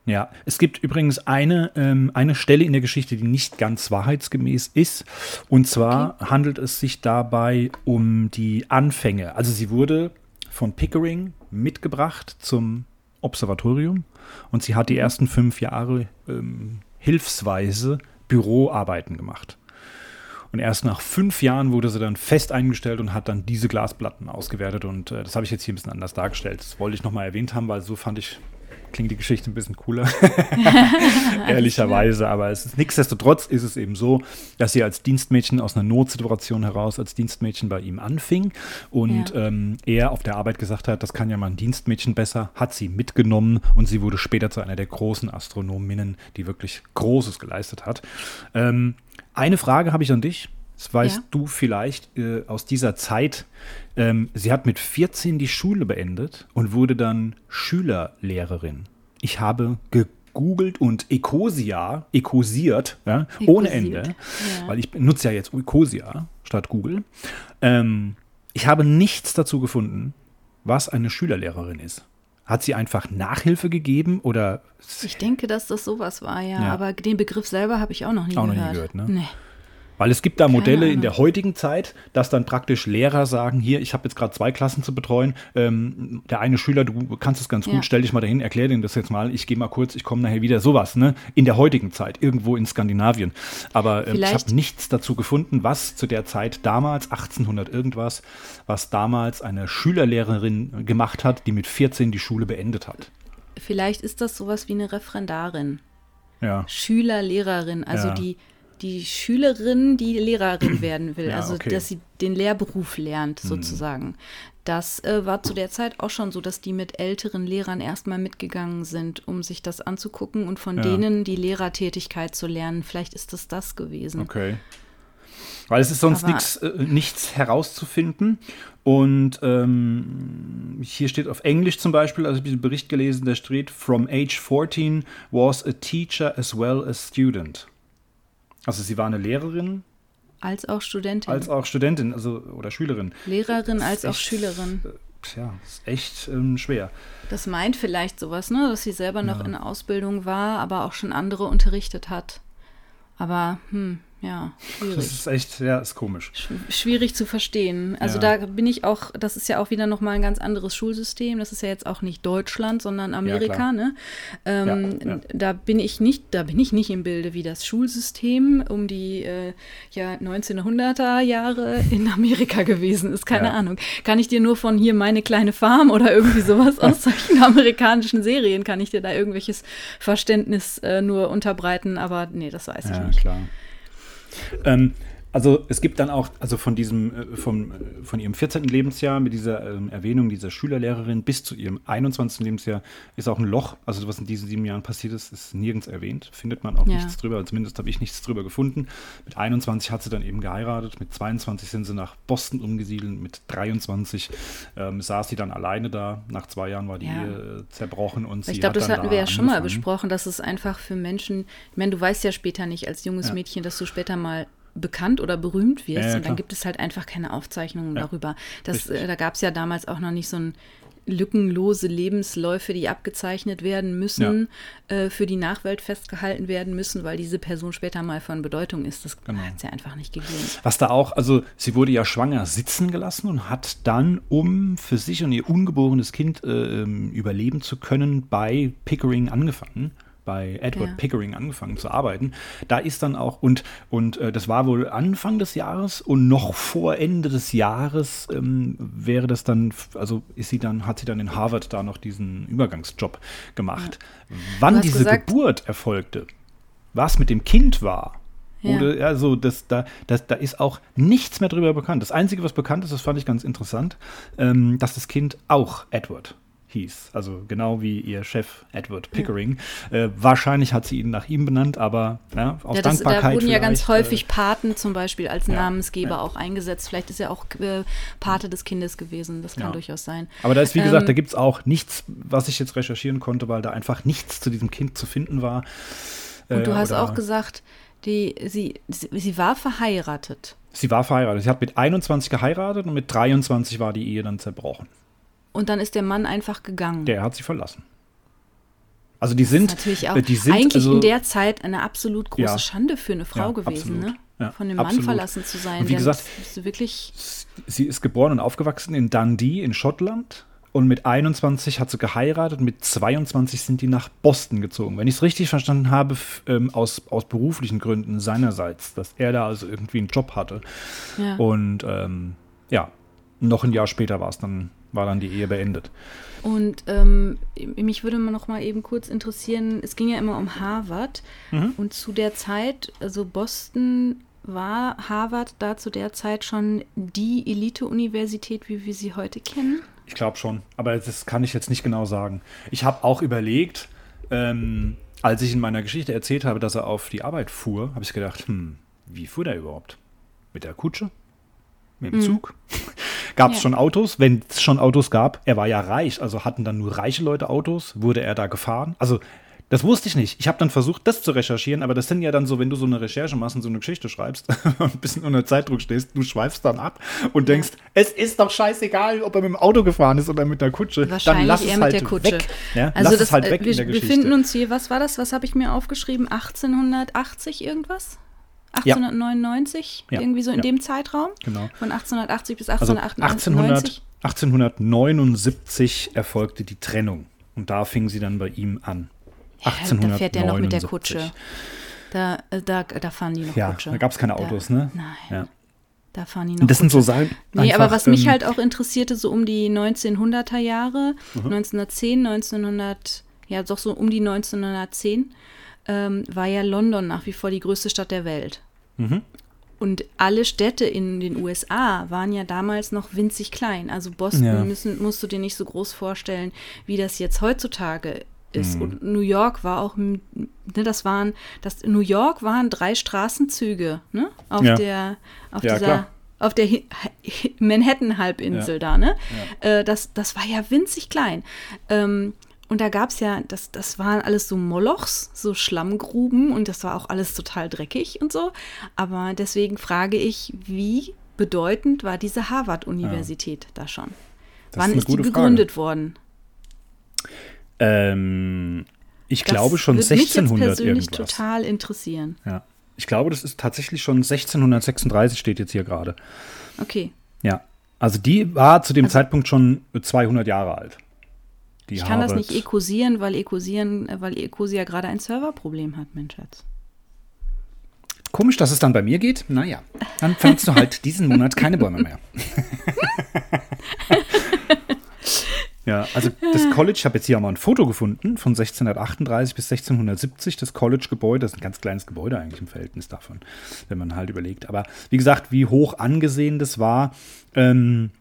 ja, es gibt übrigens eine, ähm, eine Stelle in der Geschichte, die nicht ganz wahrheitsgemäß ist. Und zwar okay. handelt es sich dabei um die Anfänge. Also sie wurde von Pickering mitgebracht zum Observatorium und sie hat die mhm. ersten fünf Jahre ähm, hilfsweise Büroarbeiten gemacht. Und erst nach fünf Jahren wurde sie dann fest eingestellt und hat dann diese Glasplatten ausgewertet. Und äh, das habe ich jetzt hier ein bisschen anders dargestellt. Das wollte ich nochmal erwähnt haben, weil so fand ich klingt die Geschichte ein bisschen cooler, ehrlicherweise. Aber es ist nichtsdestotrotz ist es eben so, dass sie als Dienstmädchen aus einer Notsituation heraus als Dienstmädchen bei ihm anfing und ja. ähm, er auf der Arbeit gesagt hat, das kann ja mal ein Dienstmädchen besser, hat sie mitgenommen und sie wurde später zu einer der großen Astronominnen, die wirklich Großes geleistet hat. Ähm, eine Frage habe ich an dich. Das weißt ja. du vielleicht äh, aus dieser Zeit. Ähm, sie hat mit 14 die Schule beendet und wurde dann Schülerlehrerin. Ich habe gegoogelt und Ecosia, ecosiert, ja, ohne Ende, ja. weil ich nutze ja jetzt Ecosia statt Google. Ähm, ich habe nichts dazu gefunden, was eine Schülerlehrerin ist. Hat sie einfach Nachhilfe gegeben oder? Ich denke, dass das sowas war, ja. ja. Aber den Begriff selber habe ich auch noch nie auch gehört. Auch noch nie gehört, ne? Nee. Weil es gibt da Modelle in der heutigen Zeit, dass dann praktisch Lehrer sagen, hier, ich habe jetzt gerade zwei Klassen zu betreuen. Ähm, der eine Schüler, du kannst es ganz gut, ja. stell dich mal dahin, erklär denen das jetzt mal, ich gehe mal kurz, ich komme nachher wieder. Sowas, ne? In der heutigen Zeit, irgendwo in Skandinavien. Aber ähm, ich habe nichts dazu gefunden, was zu der Zeit damals, 1800 irgendwas, was damals eine Schülerlehrerin gemacht hat, die mit 14 die Schule beendet hat. Vielleicht ist das sowas wie eine Referendarin. Ja. Schülerlehrerin, also ja. die die Schülerin, die Lehrerin werden will, ja, also okay. dass sie den Lehrberuf lernt, mhm. sozusagen. Mhm. Das äh, war zu der Zeit auch schon so, dass die mit älteren Lehrern erstmal mitgegangen sind, um sich das anzugucken und von ja. denen die Lehrertätigkeit zu lernen. Vielleicht ist das das gewesen. Okay. Weil es ist sonst nix, äh, nichts herauszufinden. Und ähm, hier steht auf Englisch zum Beispiel, also ich habe diesen Bericht gelesen, der steht, From age 14 was a teacher as well as student. Also sie war eine Lehrerin. Als auch Studentin. Als auch Studentin, also oder Schülerin. Lehrerin als echt, auch Schülerin. Tja, ist echt ähm, schwer. Das meint vielleicht sowas, ne? Dass sie selber noch ja. in Ausbildung war, aber auch schon andere unterrichtet hat. Aber, hm, ja, schwierig. Das ist echt, ja, ist komisch. Schwierig zu verstehen. Also ja. da bin ich auch, das ist ja auch wieder nochmal ein ganz anderes Schulsystem. Das ist ja jetzt auch nicht Deutschland, sondern Amerika, ja, ne? Ähm, ja, da bin ich nicht, da bin ich nicht im Bilde, wie das Schulsystem um die äh, ja, 1900er Jahre in Amerika gewesen ist. Keine Ahnung. Kann ich dir nur von hier meine kleine Farm oder irgendwie sowas aus solchen amerikanischen Serien, kann ich dir da irgendwelches Verständnis äh, nur unterbreiten, aber nee, das weiß ich nicht. Klar. Ähm, also es gibt dann auch, also von diesem, äh, vom, äh, von ihrem 14. Lebensjahr mit dieser ähm, Erwähnung dieser Schülerlehrerin bis zu ihrem 21. Lebensjahr ist auch ein Loch. Also was in diesen sieben Jahren passiert ist, ist nirgends erwähnt. Findet man auch ja. nichts drüber. Zumindest habe ich nichts drüber gefunden. Mit 21 hat sie dann eben geheiratet. Mit 22 sind sie nach Boston umgesiedelt. Mit 23 ähm, saß sie dann alleine da. Nach zwei Jahren war die ja. Ehe zerbrochen und sie Ich glaube, das hatten da wir ja schon mal besprochen, dass es einfach für Menschen, ich meine, du weißt ja später nicht als junges ja. Mädchen, dass du später mal bekannt oder berühmt wirst ja, und dann gibt es halt einfach keine Aufzeichnungen ja, darüber. Das, äh, da gab es ja damals auch noch nicht so ein lückenlose Lebensläufe, die abgezeichnet werden müssen, ja. äh, für die Nachwelt festgehalten werden müssen, weil diese Person später mal von Bedeutung ist. Das genau. hat es ja einfach nicht gegeben. Was da auch, also sie wurde ja schwanger sitzen gelassen und hat dann, um für sich und ihr ungeborenes Kind äh, ähm, überleben zu können, bei Pickering angefangen bei Edward Ja. Pickering angefangen zu arbeiten. Da ist dann auch, und, und äh, das war wohl Anfang des Jahres und noch vor Ende des Jahres ähm, wäre das dann, also ist sie dann, hat sie dann in Harvard da noch diesen Übergangsjob gemacht. Wann Du hast diese gesagt- Geburt erfolgte, was mit dem Kind war, Ja. oder also das, da, das, da ist auch nichts mehr drüber bekannt. Das Einzige, was bekannt ist, das fand ich ganz interessant, ähm, dass das Kind auch Edward hieß. Also genau wie ihr Chef Edward Pickering. Äh, wahrscheinlich hat sie ihn nach ihm benannt, aber ja, aus Ja, das, Dankbarkeit. da wurden ja ganz vielleicht, häufig Paten zum Beispiel als ja, Namensgeber ja. auch eingesetzt. Vielleicht ist er auch äh, Pate des Kindes gewesen. Das kann Ja. durchaus sein. Äh, aber da ist, wie gesagt, Ähm, da gibt es auch nichts, was ich jetzt recherchieren konnte, weil da einfach nichts zu diesem Kind zu finden war. Und du Äh, hast auch gesagt, die, sie, sie, sie war verheiratet. Sie war verheiratet. Sie hat mit 21 geheiratet und mit 23 war die Ehe dann zerbrochen. Und dann ist der Mann einfach gegangen. Der hat sie verlassen. Also die sind, das ist natürlich auch äh, die sind eigentlich also, in der Zeit eine absolut große Ja. Schande für eine Frau Ja, gewesen, absolut. ne? Ja, Von dem Mann absolut. verlassen zu sein. Und wie gesagt- wirklich sie ist geboren und aufgewachsen in Dundee in Schottland und mit 21 hat sie geheiratet, mit 22 sind die nach Boston gezogen. Wenn ich es richtig verstanden habe, ähm, aus, aus beruflichen Gründen seinerseits, dass er da also irgendwie einen Job hatte. Und ähm, ja, noch ein Jahr später war es dann, war dann die Ehe beendet. Und ähm, mich würde noch mal eben kurz interessieren, es ging ja immer um Harvard Mhm. und zu der Zeit, also Boston war Harvard da zu der Zeit schon die Elite-Universität, wie wir sie heute kennen? Ich glaube schon, aber das kann ich jetzt nicht genau sagen. Ich habe auch überlegt, ähm, als ich in meiner Geschichte erzählt habe, dass er auf die Arbeit fuhr, habe ich gedacht, hm, wie fuhr der überhaupt? Mit der Kutsche? Mit dem Zug? Gab es Ja. schon Autos? Wenn es schon Autos gab, er war ja reich, also hatten dann nur reiche Leute Autos, wurde er da gefahren? Also das wusste ich nicht. Ich habe dann versucht, das zu recherchieren, aber das sind ja dann so, wenn du so eine Recherche machst und so eine Geschichte schreibst und ein bisschen unter Zeitdruck stehst, du schweifst dann ab und denkst, es ist doch scheißegal, ob er mit dem Auto gefahren ist oder mit der Kutsche. dann lass eher es mit halt der Kutsche. weg. Ja? Also lass das, es halt äh, weg wir in der Geschichte. befinden uns hier, was war das? Was habe ich mir aufgeschrieben? 1880 irgendwas? Ja. 1899? Ja, Irgendwie so in ja. dem Zeitraum? Genau. Von 1880 bis Also 1898? 1800, 1879 erfolgte die Trennung und da fing sie dann bei ihm an. Ja, 1879. da fährt der noch mit der Kutsche. Da, äh, da, da fahren die noch Ja, Kutsche. da gab es keine Autos, da, ne? Nein, Ja. da fahren die noch das sind so. Sachen. Nee, einfach, aber was mich ähm, halt auch interessierte, so um die 1900er Jahre, Mhm. 1910, 1900, ja doch so um die 1910, ähm, war ja London nach wie vor die größte Stadt der Welt. Mhm. Und alle Städte in den USA waren ja damals noch winzig klein. Also Boston Ja. müssen, musst du dir nicht so groß vorstellen, wie das jetzt heutzutage ist. Mhm. Und New York war auch, ne, das waren, das, New York waren drei Straßenzüge, ne? Auf Ja. der, auf Ja, dieser, klar. auf der Manhattan-Halbinsel Ja. da, ne? Äh, das, das war ja winzig klein. Ähm, und da gab es ja, das, das waren alles so Molochs, so Schlammgruben und das war auch alles total dreckig und so. Aber deswegen frage ich, wie bedeutend war diese Harvard-Universität da schon? Das Wann eine ist die gute Frage. gegründet worden? Ähm, ich Das glaube schon würde mich jetzt 1600 persönlich irgendwas. total interessieren. Ja. Ich glaube, das ist tatsächlich schon 1636 steht jetzt hier gerade. Okay. Ja. Also die war zu dem Zeitpunkt schon 200 Jahre alt. Die Ich kann das Harvard- nicht ekosieren, weil ekosieren, äh, weil Ecosia gerade ein Serverproblem hat, mein Schatz. Komisch, dass es dann bei mir geht. Naja, dann pflanzt du halt diesen Monat keine Bäume mehr. ja, also das College, ich habe jetzt hier auch mal ein Foto gefunden von 1638 bis 1670, das College-Gebäude, das ist ein ganz kleines Gebäude eigentlich im Verhältnis davon, wenn man halt überlegt. Aber wie gesagt, wie hoch angesehen das war, ähm,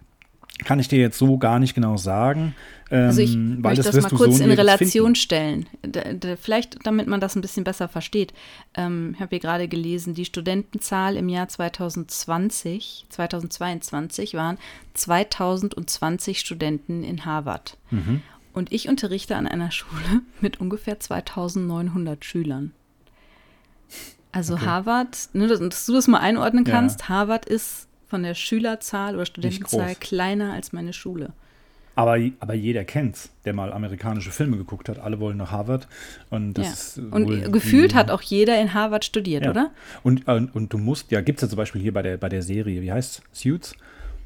kann ich dir jetzt so gar nicht genau sagen. Ähm, Also ich weil möchte das, wirst mal kurz so in Relation stellen. Da, da, vielleicht, damit man das ein bisschen besser versteht. Ähm, ich habe hier gerade gelesen, die Studentenzahl im Jahr 2020, 2022 waren 2020 Studenten in Harvard. Mhm. Und ich unterrichte an einer Schule mit ungefähr 2900 Schülern. Also Okay. Harvard, ne, dass, dass du das mal einordnen Ja. kannst, Harvard ist von der Schülerzahl oder Studentenzahl kleiner als meine Schule. Aber, aber jeder kennt's, der mal amerikanische Filme geguckt hat. Alle wollen nach Harvard. Und das Ja. Und gefühlt hat auch jeder in Harvard studiert, ja. oder? Und, und, und du musst, ja, gibt es ja zum Beispiel hier bei der, bei der Serie, wie heißt Suits?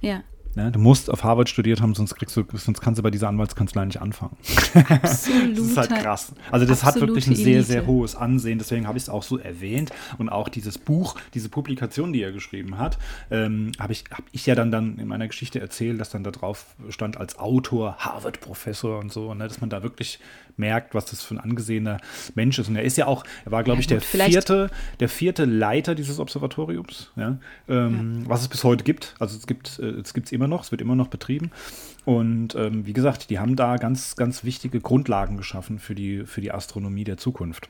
Ja. Ne? Du musst auf Harvard studiert haben, sonst kriegst du, sonst kannst du bei dieser Anwaltskanzlei nicht anfangen. Absolut. das ist halt krass. Also das hat wirklich ein sehr, sehr hohes Ansehen. Deswegen habe ich es auch so erwähnt. Und auch dieses Buch, diese Publikation, die er geschrieben hat, ähm, habe ich, hab ich ja dann, dann in meiner Geschichte erzählt, dass dann da drauf stand als Autor, Harvard-Professor und so, ne? dass man da wirklich merkt, was das für ein angesehener Mensch ist. Und er ist ja auch, er war, glaube ich, ja, gut, der vierte, der vierte Leiter dieses Observatoriums, ja? Ähm, ja. was es bis heute gibt. Also es gibt äh, es gibt es immer noch, es wird immer noch betrieben. Und ähm, wie gesagt, die haben da ganz, ganz wichtige Grundlagen geschaffen für die, für die Astronomie der Zukunft.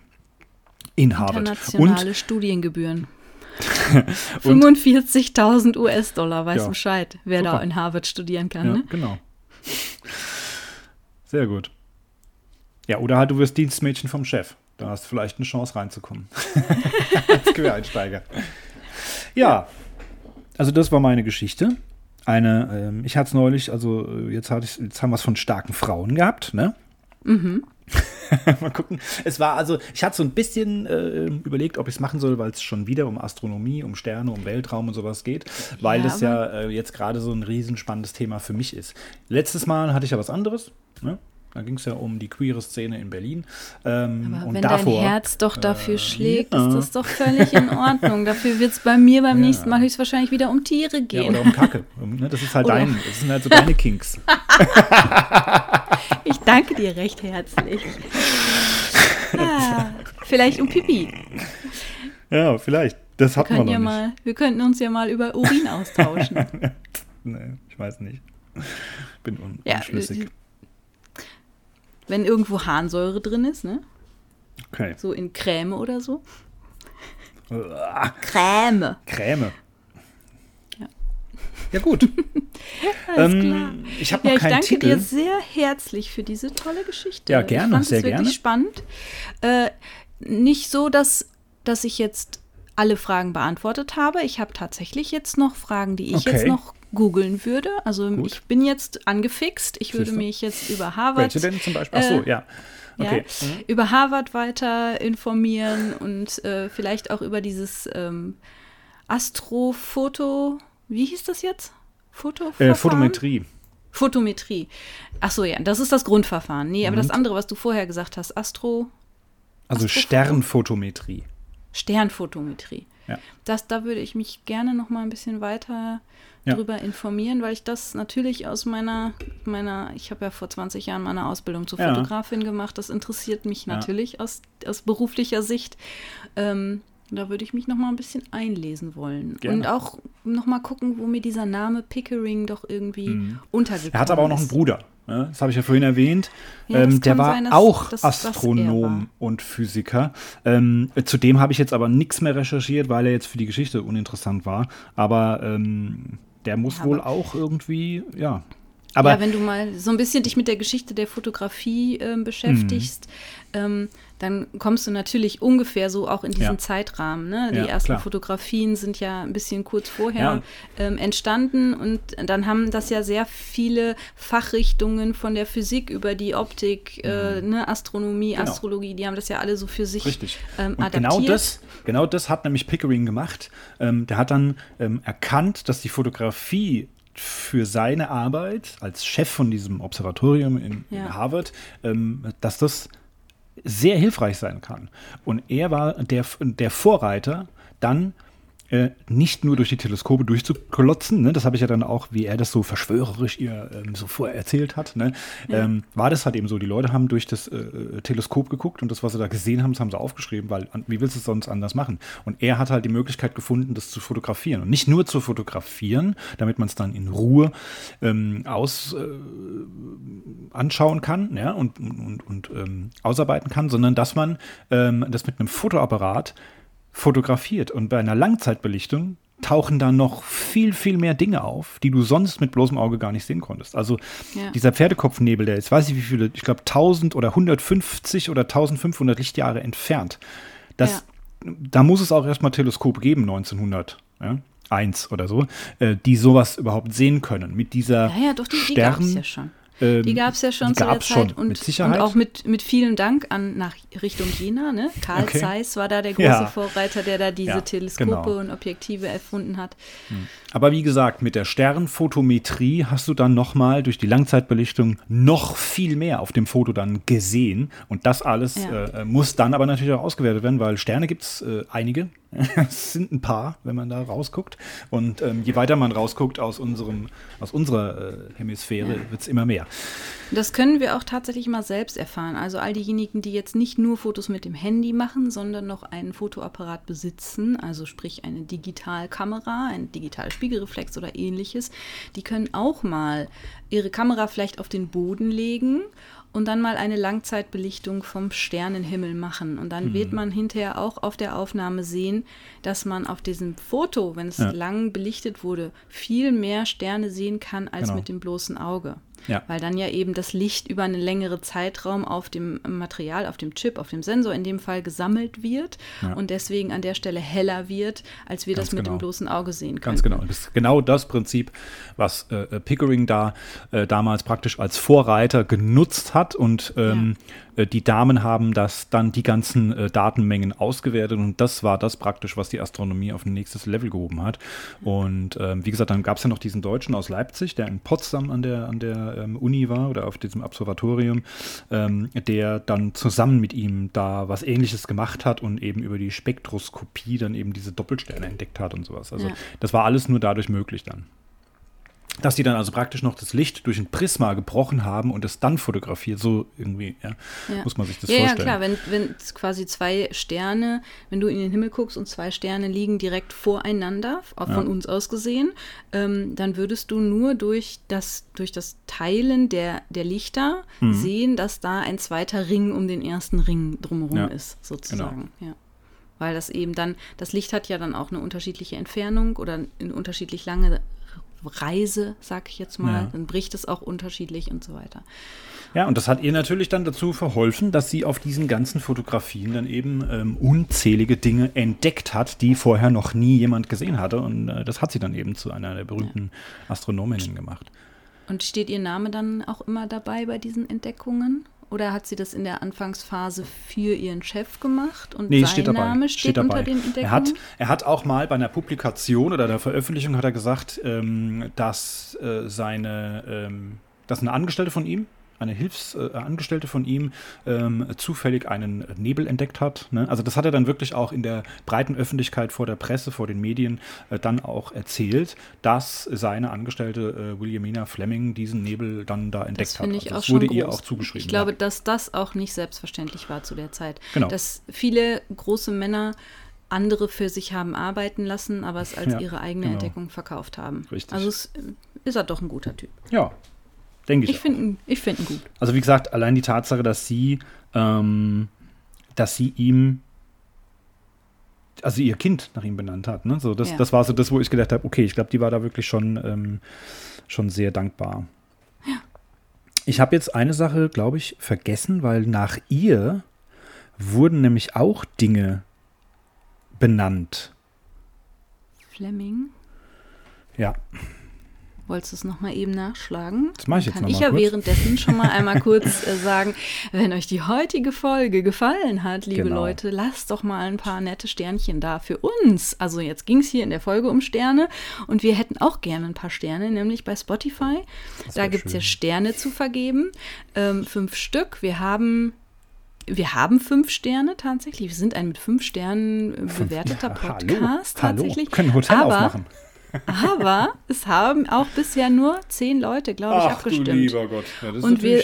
In Harvard. Internationale Und, Studiengebühren. 45.000 US-Dollar, weißt du ja, Bescheid, wer super. da in Harvard studieren kann. Ja, ne? Genau. Sehr gut. Ja, oder halt du wirst Dienstmädchen vom Chef. Da hast du vielleicht eine Chance reinzukommen. Als Quereinsteiger. Ja, also das war meine Geschichte. Eine, ähm, ich hatte es neulich, also äh, jetzt, hatte ich, jetzt haben wir es von starken Frauen gehabt, ne? Mhm. Mal gucken. Es war also, ich hatte so ein bisschen äh, überlegt, ob ich es machen soll, weil es schon wieder um Astronomie, um Sterne, um Weltraum und sowas geht, weil ja, das ja äh, jetzt gerade so ein riesenspannendes Thema für mich ist. Letztes Mal hatte ich ja was anderes. Ne? Da ging es ja um die queere Szene in Berlin. Ähm, Aber wenn davor, dein Herz doch dafür äh, schlägt, ja. ist das doch völlig in Ordnung. dafür wird es bei mir beim ja. nächsten Mal höchstwahrscheinlich wieder um Tiere gehen. Ja, oder um Kacke. Ne, das ist halt oder dein, das sind halt so deine Kinks. ich danke dir recht herzlich. Ah, vielleicht um Pipi. Ja, vielleicht. Das hat man noch ja nicht. Mal, wir könnten uns ja mal über Urin austauschen. nee, ich weiß nicht. Bin un ja, unschlüssig. Wenn irgendwo Harnsäure drin ist, ne? Okay. So in Creme oder so. Creme. Creme. Ja. Ja, gut. ähm, ich habe noch ja, ich danke Titel. dir sehr herzlich für diese tolle Geschichte. Ja, gerne, ich fand sehr es wirklich gerne. spannend. Äh, nicht so, dass, dass ich jetzt alle Fragen beantwortet habe. Ich habe tatsächlich jetzt noch Fragen, die ich okay. jetzt noch googeln würde. Also Gut. ich bin jetzt angefixt. Ich würde mich jetzt über Harvard. Welche denn zum Beispiel? Ach so, äh, ja. Okay. Ja, mhm. Über Harvard weiter informieren und äh, vielleicht auch über dieses ähm, Astrofoto. Wie hieß das jetzt? Foto äh, Photometrie. Photometrie. Ach so, ja, das ist das Grundverfahren. Nee, aber und? das andere, was du vorher gesagt hast, Astro. Also Sternphotometrie. Sternphotometrie. Ja. Das, da würde ich mich gerne noch mal ein bisschen weiter ja. darüber informieren, weil ich das natürlich aus meiner, meiner ich habe ja vor 20 Jahren meine Ausbildung zur ja. Fotografin gemacht. Das interessiert mich natürlich aus, aus beruflicher Sicht. Ähm, da würde ich mich noch mal ein bisschen einlesen wollen. Gerne. Und auch noch mal gucken, wo mir dieser Name Pickering doch irgendwie mhm. untergekommen ist. Er hat aber auch noch einen Bruder. Ne? Das habe ich ja vorhin erwähnt. Ja, ähm, der war sein, dass, auch dass, Astronom war. und Physiker. Ähm, zudem habe ich jetzt aber nichts mehr recherchiert, weil er jetzt für die Geschichte uninteressant war. Aber ähm, der muss ja, wohl auch irgendwie, ja. Aber ja, wenn du mal so ein bisschen dich mit der Geschichte der Fotografie äh, beschäftigst, mhm. ähm, dann kommst du natürlich ungefähr so auch in diesen ja. Zeitrahmen. Ne? Die ja, ersten klar. Fotografien sind ja ein bisschen kurz vorher ähm, entstanden und dann haben das ja sehr viele Fachrichtungen von der Physik über die Optik, äh, mhm. ne? Astronomie, genau. Astrologie, die haben das ja alle so für sich Richtig. Ähm, und Genau das, genau das hat nämlich Pickering gemacht. Ähm, der hat dann ähm, erkannt, dass die Fotografie für seine Arbeit als Chef von diesem Observatorium in, in Harvard, ähm, dass das sehr hilfreich sein kann. Und er war der, der Vorreiter, dann äh, nicht nur durch die Teleskope durchzuklotzen, ne, das habe ich ja dann auch, wie er das so verschwörerisch ihr ähm, so vorher erzählt hat, ne, ja. ähm, war das halt eben so. Die Leute haben durch das äh, Teleskop geguckt und das, was sie da gesehen haben, das haben sie aufgeschrieben, weil wie willst du es sonst anders machen? Und er hat halt die Möglichkeit gefunden, das zu fotografieren. Und nicht nur zu fotografieren, damit man es dann in Ruhe ähm, aus, äh, anschauen kann ja, und, und, und ähm, ausarbeiten kann, sondern dass man ähm, das mit einem Fotoapparat fotografiert. Und bei einer Langzeitbelichtung tauchen da noch viel, viel mehr Dinge auf, die du sonst mit bloßem Auge gar nicht sehen konntest. Also ja. dieser Pferdekopfnebel, der ist, weiß ich wie viele, ich glaube 1000 oder 150 oder 1500 Lichtjahre entfernt. Das, ja. Da muss es auch erstmal Teleskop geben, 1900. Ja? Eins oder so, äh, die sowas überhaupt sehen können. Mit dieser ja, ja, doch, die, Stern, ja schon. Ähm, Die gab es ja schon zu der Zeit schon, und, und auch mit, mit vielen Dank an nach Richtung Jena. Ne? Karl Okay. Zeiss war da der große Ja. Vorreiter, der da diese Ja, Teleskope genau. und Objektive erfunden hat. Aber wie gesagt, mit der Sternfotometrie hast du dann nochmal durch die Langzeitbelichtung noch viel mehr auf dem Foto dann gesehen. Und das alles Ja. äh, muss dann aber natürlich auch ausgewertet werden, weil Sterne gibt es äh, einige. es sind ein paar, wenn man da rausguckt. Und ähm, je weiter man rausguckt aus, unserem, aus unserer äh, Hemisphäre, wird es immer mehr. Das können wir auch tatsächlich mal selbst erfahren. Also all diejenigen, die jetzt nicht nur Fotos mit dem Handy machen, sondern noch einen Fotoapparat besitzen, also sprich eine Digitalkamera, ein Digitalspiegelreflex oder ähnliches, die können auch mal ihre Kamera vielleicht auf den Boden legen und dann mal eine Langzeitbelichtung vom Sternenhimmel machen. Und dann wird man hinterher auch auf der Aufnahme sehen, dass man auf diesem Foto, wenn es Ja. lang belichtet wurde, viel mehr Sterne sehen kann als Genau. mit dem bloßen Auge. Ja. Weil dann ja eben das Licht über einen längeren Zeitraum auf dem Material, auf dem Chip, auf dem Sensor in dem Fall gesammelt wird Ja. und deswegen an der Stelle heller wird, als wir Ganz das mit genau. dem bloßen Auge sehen können. Ganz genau. Das ist genau das Prinzip, was äh, Pickering da äh, damals praktisch als Vorreiter genutzt hat. Und ähm, äh, die Damen haben das dann die ganzen äh, Datenmengen ausgewertet. Und das war das praktisch, was die Astronomie auf ein nächstes Level gehoben hat. Und ähm, wie gesagt, dann gab es ja noch diesen Deutschen aus Leipzig, der in Potsdam an der, an der ähm, Uni war oder auf diesem Observatorium, ähm, der dann zusammen mit ihm da was Ähnliches gemacht hat und eben über die Spektroskopie dann eben diese Doppelsterne entdeckt hat und sowas. Also Ja. das war alles nur dadurch möglich dann. Dass die dann also praktisch noch das Licht durch ein Prisma gebrochen haben und es dann fotografiert, so irgendwie, ja, Ja. muss man sich das ja, ja, vorstellen. klar, wenn, wenn es quasi zwei Sterne, wenn du in den Himmel guckst und zwei Sterne liegen direkt voreinander, auch von Ja. uns aus gesehen, ähm, dann würdest du nur durch das, durch das Teilen der, der Lichter Mhm. sehen, dass da ein zweiter Ring um den ersten Ring drumherum Ja, Genau. ist, sozusagen. Ja. Weil das eben dann, das Licht hat ja dann auch eine unterschiedliche Entfernung oder eine unterschiedlich lange Reise, sag ich jetzt mal. Ja. Dann bricht es auch unterschiedlich und so weiter. Ja, und das hat ihr natürlich dann dazu verholfen, dass sie auf diesen ganzen Fotografien dann eben ähm, unzählige Dinge entdeckt hat, die vorher noch nie jemand gesehen hatte. Und äh, das hat sie dann eben zu einer der berühmten Astronominnen gemacht. Und steht ihr Name dann auch immer dabei bei diesen Entdeckungen? Oder hat sie das in der Anfangsphase für ihren Chef gemacht und Nee, sein steht dabei. Name steht, unter den Entdeckungen? Er hat, er hat auch mal bei einer Publikation oder der Veröffentlichung hat er gesagt, ähm, dass äh, seine, ähm, dass eine Angestellte von ihm, eine Hilfsangestellte äh, von ihm, ähm, zufällig einen Nebel entdeckt hat. Ne? Also das hat er dann wirklich auch in der breiten Öffentlichkeit vor der Presse, vor den Medien äh, dann auch erzählt, dass seine Angestellte äh, Williamina Fleming diesen Nebel dann da entdeckt Das hat. finde ich Also auch das wurde groß. ihr auch zugeschrieben. Ich glaube, ja. dass das auch nicht selbstverständlich war zu der Zeit. Genau. Dass viele große Männer andere für sich haben arbeiten lassen, aber es als Ja, ihre eigene genau. Entdeckung verkauft haben. Richtig. Also es, ist er doch ein guter Typ. ja, denke ich. Ich finde ihn, find gut. Also wie gesagt, allein die Tatsache, dass sie, ähm, dass sie ihm, also ihr Kind nach ihm benannt hat. Ne? So, das, Ja. das war so das, wo ich gedacht habe, okay, ich glaube, die war da wirklich schon, ähm, schon sehr dankbar. Ich habe jetzt eine Sache, glaube ich, vergessen, weil nach ihr wurden nämlich auch Dinge benannt. Fleming, Ja, wolltest du es nochmal eben nachschlagen? Das mach ich jetzt Kann ich ja kurz. währenddessen schon mal einmal kurz äh, sagen, wenn euch die heutige Folge gefallen hat, liebe Genau. Leute, lasst doch mal ein paar nette Sternchen da für uns. Also jetzt ging es hier in der Folge um Sterne und wir hätten auch gerne ein paar Sterne, nämlich bei Spotify. Da wär gibt es ja. Sterne zu vergeben, ähm, fünf Stück. Wir haben wir haben fünf Sterne tatsächlich. Wir sind ein mit fünf Sternen äh, bewerteter Ja, Podcast hallo, tatsächlich. Hallo, können Hotel Aber aufmachen. Aber es haben auch bisher nur zehn Leute, glaube ich, abgestimmt. Gott. Ja, das ist Und wir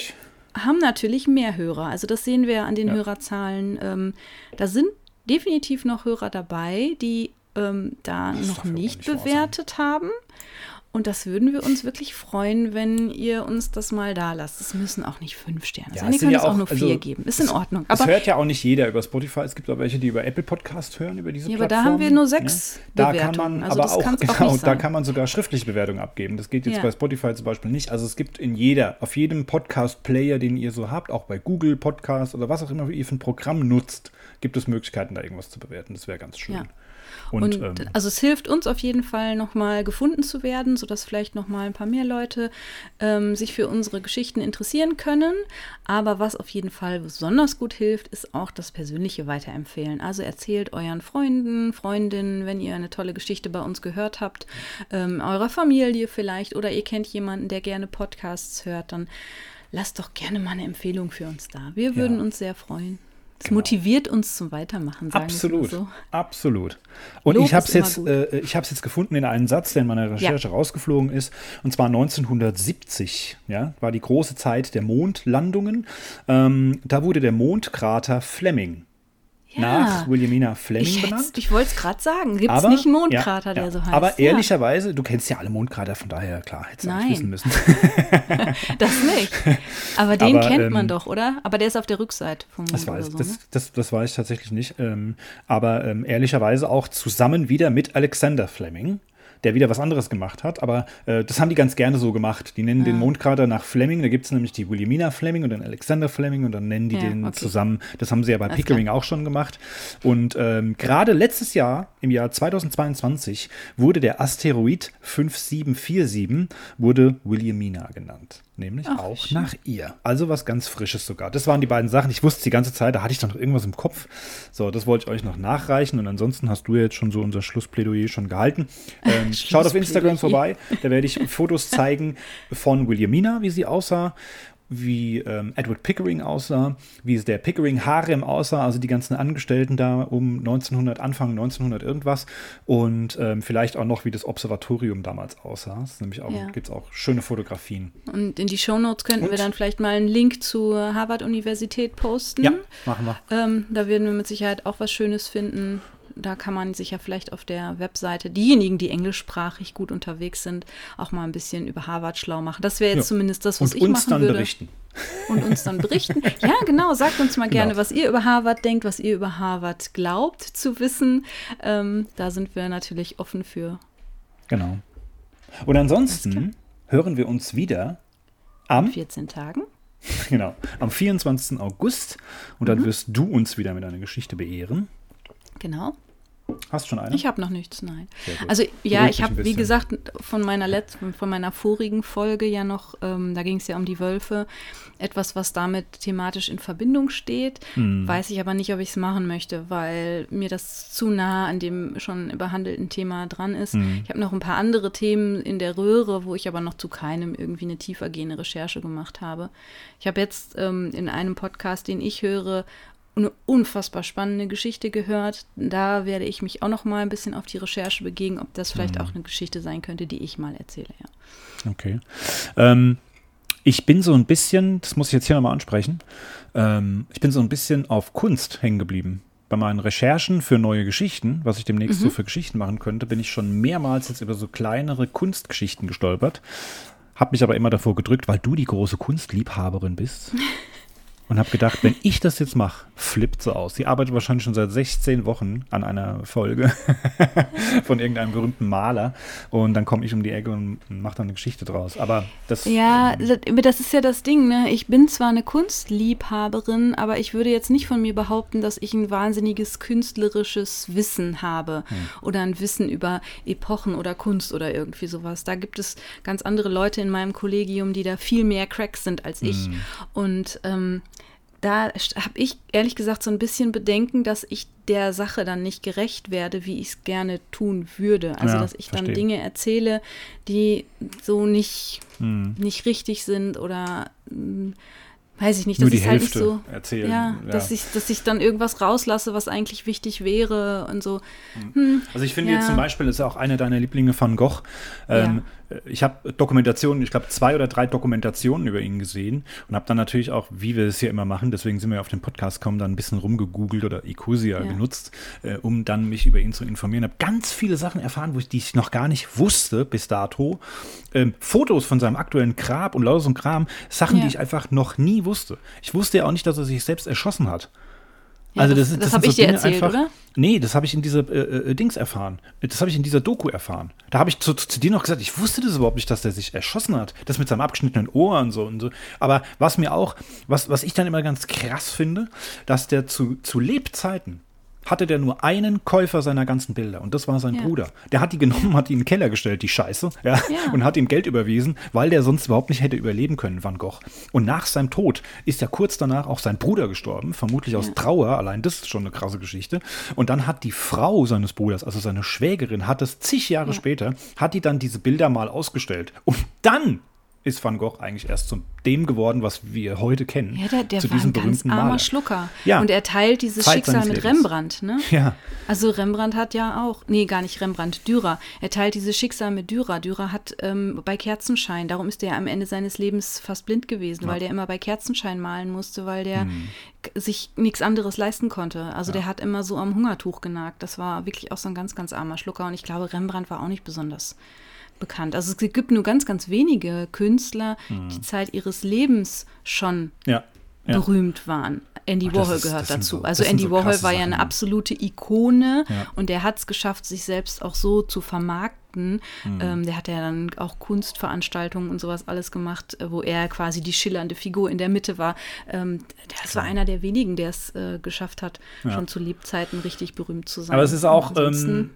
haben natürlich mehr Hörer. Also das sehen wir an den Ja. Hörerzahlen. Ähm, da sind definitiv noch Hörer dabei, die ähm, da Das noch ja nicht bewertet haben. Und das würden wir uns wirklich freuen, wenn ihr uns das mal da lasst. Es müssen auch nicht fünf Sterne Ja, sein. es Ihr könnt ja es auch auch- nur vier also, geben. Ist in Ordnung. Es Aber hört ja auch nicht jeder über Spotify. Es gibt auch welche, die über Apple Podcast hören, über diese Ja, aber Plattform. da haben wir nur sechs Da kann Bewertungen. man Also aber auch, auch genau, nicht da kann man sogar schriftliche Bewertungen abgeben. Das geht jetzt Ja. bei Spotify zum Beispiel nicht. Also es gibt in jeder, auf jedem Podcast-Player, den ihr so habt, auch bei Google Podcast oder was auch immer ihr für ein Programm nutzt, gibt es Möglichkeiten, da irgendwas zu bewerten. Das wäre ganz schön. Ja. Und, Und, ähm, also es hilft uns auf jeden Fall nochmal gefunden zu werden, sodass vielleicht noch mal ein paar mehr Leute ähm, sich für unsere Geschichten interessieren können. Aber was auf jeden Fall besonders gut hilft, ist auch das persönliche Weiterempfehlen. Also erzählt euren Freunden, Freundinnen, wenn ihr eine tolle Geschichte bei uns gehört habt, ähm, eurer Familie vielleicht oder ihr kennt jemanden, der gerne Podcasts hört, dann lasst doch gerne mal eine Empfehlung für uns da. Wir würden Ja. uns sehr freuen. Es Genau. motiviert uns zum Weitermachen, sagen Absolut, so. absolut. Und Lob ich habe es jetzt, äh, ich habe es jetzt gefunden in einem Satz, der in meiner Recherche rausgeflogen ist. Und zwar 1970, ja, war die große Zeit der Mondlandungen. Ähm, da wurde der Mondkrater Fleming nach Williamina Fleming Ich, benannt. ich wollte es gerade sagen. Gibt es nicht einen Mondkrater, ja, der ja. so heißt? Aber Ja, ehrlicherweise, du kennst ja alle Mondkrater, von daher, klar, hättest du eigentlich wissen müssen. das nicht. Aber den Aber, kennt man ähm, doch, oder? Aber der ist auf der Rückseite vom Mond Das weiß, oder so, das, ne? das, das weiß ich tatsächlich nicht. Ähm, aber ähm, ehrlicherweise auch zusammen wieder mit Alexander Fleming, der wieder was anderes gemacht hat. Aber äh, das haben die ganz gerne so gemacht. Die nennen den Mondkrater nach Fleming. Da gibt es nämlich die Williamina Fleming und den Alexander Fleming und dann nennen die Ja, den okay. zusammen. Das haben sie ja bei Pickering auch schon gemacht. Und ähm, gerade letztes Jahr, im Jahr 2022, wurde der Asteroid 5747 wurde Williamina genannt. Nämlich Ach, auch schön. nach ihr. Also was ganz Frisches sogar. Das waren die beiden Sachen. Ich wusste die ganze Zeit, da hatte ich doch noch irgendwas im Kopf. So, das wollte ich euch noch nachreichen. Und ansonsten hast du jetzt schon so unser Schlussplädoyer schon gehalten. Ähm, schaut auf Instagram vorbei. Da werde ich Fotos zeigen von Williamina, wie sie aussah wie ähm, Edward Pickering aussah, wie es der Pickering-Harem aussah, also die ganzen Angestellten da um 1900, Anfang 1900 irgendwas und ähm, vielleicht auch noch, wie das Observatorium damals aussah. Nämlich auch, Ja. gibt es auch schöne Fotografien. Und in die Shownotes könnten wir Und? dann vielleicht mal einen Link zur Harvard-Universität posten. Ja, machen wir. Ähm, da werden wir mit Sicherheit auch was Schönes finden. Da kann man sich ja vielleicht auf der Webseite, diejenigen, die englischsprachig gut unterwegs sind, auch mal ein bisschen über Harvard schlau machen. Das wäre jetzt Ja. zumindest das, was Und ich uns machen dann würde. berichten. Und uns dann berichten. ja, genau. Sagt uns mal gerne, Genau. was ihr über Harvard denkt, was ihr über Harvard glaubt zu wissen. Ähm, da sind wir natürlich offen für. Genau. Und ansonsten hören wir uns wieder am, 14 Tagen. genau, am 24. August und Mhm. dann wirst du uns wieder mit einer Geschichte beehren. Genau. Hast schon eine? Ich habe noch nichts, nein. Also ja, Beruhig ich habe, wie gesagt, von meiner letzten, von meiner vorigen Folge ja noch, ähm, da ging es ja um die Wölfe, etwas, was damit thematisch in Verbindung steht. Hm. Weiß ich aber nicht, ob ich es machen möchte, weil mir das zu nah an dem schon behandelten Thema dran ist. Hm. Ich habe noch ein paar andere Themen in der Röhre, wo ich aber noch zu keinem irgendwie eine tiefergehende Recherche gemacht habe. Ich habe jetzt ähm, in einem Podcast, den ich höre, eine unfassbar spannende Geschichte gehört. Da werde ich mich auch noch mal ein bisschen auf die Recherche begeben, ob das vielleicht Mhm. auch eine Geschichte sein könnte, die ich mal erzähle. Ja. Okay. Ähm, ich bin so ein bisschen, das muss ich jetzt hier nochmal ansprechen, ähm, ich bin so ein bisschen auf Kunst hängen geblieben. Bei meinen Recherchen für neue Geschichten, was ich demnächst Mhm. so für Geschichten machen könnte, bin ich schon mehrmals jetzt über so kleinere Kunstgeschichten gestolpert. Hab mich aber immer davor gedrückt, weil du die große Kunstliebhaberin bist. Und habe gedacht, wenn ich das jetzt mache, flippt so aus. Sie arbeitet wahrscheinlich schon seit 16 Wochen an einer Folge von irgendeinem berühmten Maler. Und dann komme ich um die Ecke und mache dann eine Geschichte draus. Aber das. Ja, das das ist ja das Ding, ne? Ich bin zwar eine Kunstliebhaberin, aber ich würde jetzt nicht von mir behaupten, dass ich ein wahnsinniges künstlerisches Wissen habe oder ein Wissen über Epochen oder Kunst oder irgendwie sowas. Da gibt es ganz andere Leute in meinem Kollegium, die da viel mehr Cracks sind als ich. Und ähm, da habe ich ehrlich gesagt so ein bisschen Bedenken, dass ich der Sache dann nicht gerecht werde, wie ich es gerne tun würde. Also, Ja, dass ich dann verstehe. Dinge erzähle, die so nicht, Hm. nicht richtig sind oder hm, weiß ich nicht, dass ich halt nicht so. erzählen. Ja, dass ich, dass ich dann irgendwas rauslasse, was eigentlich wichtig wäre und so. Also ich finde Ja. jetzt zum Beispiel, das ist auch einer deiner Lieblinge Van Gogh. Ähm, Ich habe Dokumentationen, ich glaube zwei oder drei Dokumentationen über ihn gesehen und habe dann natürlich auch, wie wir es hier immer machen, deswegen sind wir auf den Podcast gekommen, dann ein bisschen rumgegoogelt oder Ecosia Ja. genutzt, äh, um dann mich über ihn zu informieren. Habe ganz viele Sachen erfahren, wo ich, die ich noch gar nicht wusste bis dato. Ähm, Fotos von seinem aktuellen Grab und lauter so Kram, Sachen, Ja. die ich einfach noch nie wusste. Ich wusste ja auch nicht, dass er sich selbst erschossen hat. Ja, also das- das, ist- das sind hab ich dir Dinge erzählt, oder? Nee, das habe ich in dieser äh, äh, Dings erfahren. Das habe ich in dieser Doku erfahren. Da habe ich zu, zu dir noch gesagt, ich wusste das überhaupt nicht, dass der sich erschossen hat. Das mit seinem abgeschnittenen Ohr und so und so. Aber was mir auch, was, was ich dann immer ganz krass finde, dass der zu, zu Lebzeiten hatte der nur einen Käufer seiner ganzen Bilder und das war sein Ja. Bruder. Der hat die genommen, hat die in den Keller gestellt, die Scheiße, ja, Ja. und hat ihm Geld überwiesen, weil der sonst überhaupt nicht hätte überleben können, Van Gogh. Und nach seinem Tod ist ja kurz danach auch sein Bruder gestorben, vermutlich aus Trauer, allein das ist schon eine krasse Geschichte. Und dann hat die Frau seines Bruders, also seine Schwägerin, hat es zig Jahre später, hat die dann diese Bilder mal ausgestellt. Und dann ist Van Gogh eigentlich erst zu dem geworden, was wir heute kennen. Ja, der, der zu war diesem ein ganz berühmten armer Maler. Schlucker. Ja. Und er teilt dieses Zeit Schicksal mit Lebens. Rembrandt, ne? Ja. Also Rembrandt hat ja auch, nee, gar nicht Rembrandt, Dürer. Er teilt dieses Schicksal mit Dürer. Dürer hat ähm, bei Kerzenschein, darum ist er am Ende seines Lebens fast blind gewesen, weil der immer bei Kerzenschein malen musste, weil der Hm. sich nichts anderes leisten konnte. Also der hat immer so am Hungertuch genagt. Das war wirklich auch so ein ganz, ganz armer Schlucker. Und ich glaube, Rembrandt war auch nicht besonders bekannt. Also es gibt nur ganz, ganz wenige Künstler, Hm. die Zeit ihres Lebens schon Ja. ja. berühmt waren. Andy Warhol ist- gehört dazu. so- also Andy so Warhol war ja eine absolute Ikone Ja. und der hat es geschafft, sich selbst auch so zu vermarkten. Mhm. Ähm, der hat ja dann auch Kunstveranstaltungen und sowas alles gemacht, äh, wo er quasi die schillernde Figur in der Mitte war. Ähm, das war einer der wenigen, der es äh, geschafft hat, schon zu Lebzeiten richtig berühmt zu sein. Aber es ist auch, ähm,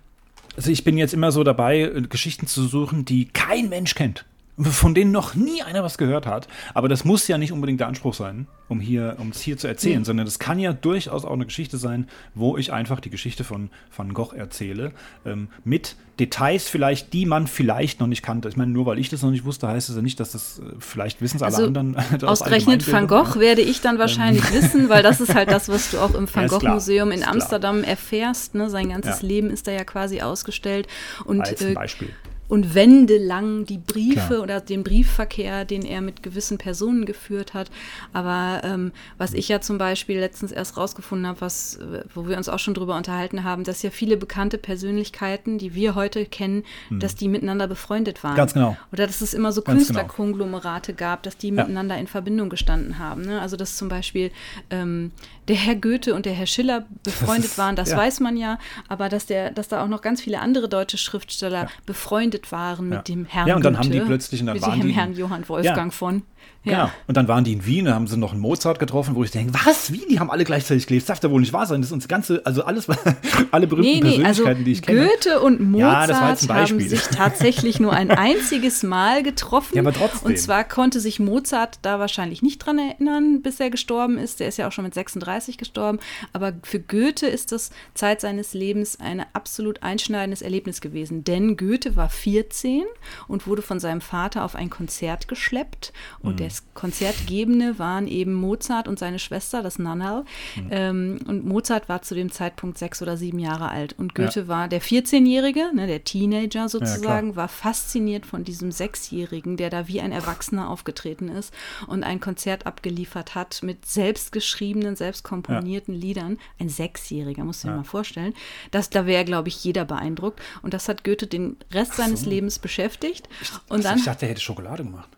also ich bin jetzt immer so dabei, äh, Geschichten zu suchen, die kein Mensch kennt. Von denen noch nie einer was gehört hat. Aber das muss ja nicht unbedingt der Anspruch sein, um hier, um es hier zu erzählen, sondern das kann ja durchaus auch eine Geschichte sein, wo ich einfach die Geschichte von Van Gogh erzähle. Ähm, mit Details vielleicht, die man vielleicht noch nicht kannte. Ich meine, nur weil ich das noch nicht wusste, heißt es ja nicht, dass das äh, vielleicht wissen es alle Also, anderen. aus Ausgerechnet Van Gogh werde ich dann wahrscheinlich wissen, weil das ist halt das, was du auch im Van Gogh Museum in. Amsterdam erfährst. Ne? Sein ganzes Ja. Leben ist da ja quasi ausgestellt. Und, Als ein äh, Beispiel. Und wendelang die Briefe Klar. oder den Briefverkehr, den er mit gewissen Personen geführt hat. Aber ähm, was ich ja zum Beispiel letztens erst rausgefunden habe, was, äh, wo wir uns auch schon drüber unterhalten haben, dass ja viele bekannte Persönlichkeiten, die wir heute kennen, dass die miteinander befreundet waren. Ganz genau. Oder dass es immer so genau. Künstlerkonglomerate gab, dass die Ja. miteinander in Verbindung gestanden haben. Ne? Also dass zum Beispiel ähm, der Herr Goethe und der Herr Schiller befreundet ist- waren, das ja. weiß man ja, aber dass der, dass da auch noch ganz viele andere deutsche Schriftsteller befreundet waren mit Ja. dem Herrn Ja, und dann Goethe, haben die plötzlich- und dann waren die- Herrn Johann Wolfgang Ja. von. Genau. Und dann waren die in Wien, da haben sie noch einen Mozart getroffen, wo ich denke, was? Wie? Die haben alle gleichzeitig gelebt. Das darf ja wohl nicht wahr sein. Das ist uns ganze, also alles, alle berühmten Nee, nee, also Persönlichkeiten, die ich kenne. Goethe und Ja, Mozart ein haben sich tatsächlich nur ein einziges Mal getroffen. Ja, aber trotzdem. Und zwar konnte sich Mozart da wahrscheinlich nicht dran erinnern, bis er gestorben ist. Der ist ja auch schon mit 36 gestorben. Aber für Goethe ist das Zeit seines Lebens ein absolut einschneidendes Erlebnis gewesen. Denn Goethe war 14 und wurde von seinem Vater auf ein Konzert geschleppt. Und Mhm. das Konzertgebende waren eben Mozart und seine Schwester, das Nannal. Mhm. Ähm, und Mozart war zu dem Zeitpunkt sechs oder sieben Jahre alt. Und Goethe war der 14-Jährige, ne, der Teenager sozusagen, war fasziniert von diesem Sechsjährigen, der da wie ein Erwachsener aufgetreten ist und ein Konzert abgeliefert hat mit selbstgeschriebenen, selbst komponierten Liedern. Ein Sechsjähriger, musst du dir mal vorstellen. Das, da wäre, glaube ich, jeder beeindruckt. Und das hat Goethe den Rest seines Lebens beschäftigt. Und dann ich dachte, er hätte Schokolade gemacht.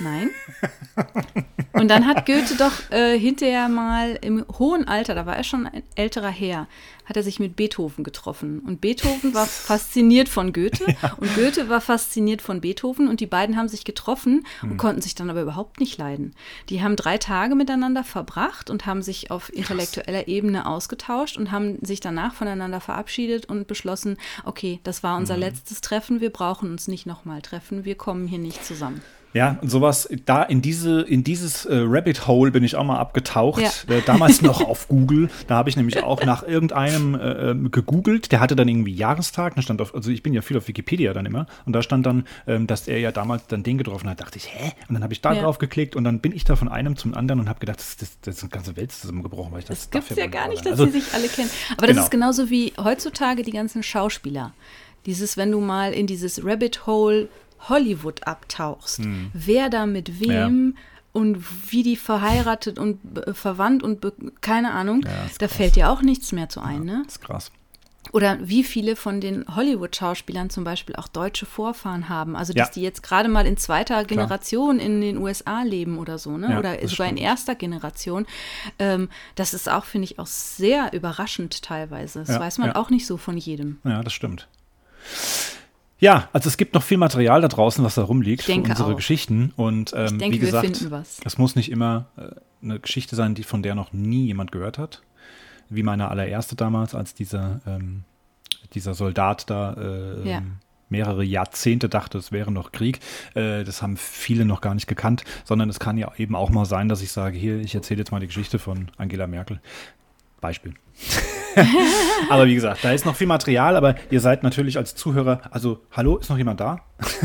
Nein. Und dann hat Goethe doch äh, hinterher mal im hohen Alter, da war er schon ein älterer Herr, hat er sich mit Beethoven getroffen. Und Beethoven war fasziniert von Goethe und Goethe war fasziniert von Beethoven und die beiden haben sich getroffen und konnten sich dann aber überhaupt nicht leiden. Die haben drei Tage miteinander verbracht und haben sich auf intellektueller Ebene ausgetauscht und haben sich danach voneinander verabschiedet und beschlossen, okay, das war unser letztes Treffen, wir brauchen uns nicht nochmal treffen, wir kommen hier nicht zusammen. Ja, und sowas, da in diese, in dieses äh, Rabbit Hole bin ich auch mal abgetaucht. Ja. Äh, damals noch auf Google. Da habe ich nämlich auch nach irgendeinem äh, ähm, gegoogelt. Der hatte dann irgendwie Jahrestag. Da stand auf, also ich bin ja viel auf Wikipedia dann immer. Und da stand dann, ähm, dass er ja damals dann den getroffen hat. Da dachte ich, hä? Und dann habe ich da Ja. drauf geklickt und dann bin ich da von einem zum anderen und habe gedacht, das, das, das ist eine ganze Welt zusammengebrochen. Weil ich Das darf gibt es ja gar nicht, dass Also, sie sich alle kennen. Aber Genau. das ist genauso wie heutzutage die ganzen Schauspieler. Dieses, wenn du mal in dieses Rabbit Hole Hollywood abtauchst, Hm. wer da mit wem und wie die verheiratet und äh, verwandt und keine Ahnung, Ja, da krass. fällt dir auch nichts mehr zu ein, ne? Das ist krass. Oder wie viele von den Hollywood-Schauspielern zum Beispiel auch deutsche Vorfahren haben. Also, dass Ja. die jetzt gerade mal in zweiter Generation in den USA leben oder so, ne? Ja, oder sogar in stimmt. erster Generation. Ähm, das ist auch, finde ich, auch sehr überraschend teilweise. Das Ja, weiß man ja. auch nicht so von jedem. Ja, das stimmt. Ja, also es gibt noch viel Material da draußen, was da rumliegt für unsere auch. Geschichten. Und ähm, denke, wie gesagt, es muss nicht immer äh, eine Geschichte sein, die von der noch nie jemand gehört hat. wie meine allererste damals, als dieser, ähm, dieser Soldat da äh, Ja. mehrere Jahrzehnte dachte, es wäre noch Krieg. Äh, das haben viele noch gar nicht gekannt, sondern es kann ja eben auch mal sein, dass ich sage, hier, ich erzähle jetzt mal die Geschichte von Angela Merkel. Beispiel. aber wie gesagt, da ist noch viel Material, aber ihr seid natürlich als Zuhörer, also hallo, ist noch jemand da?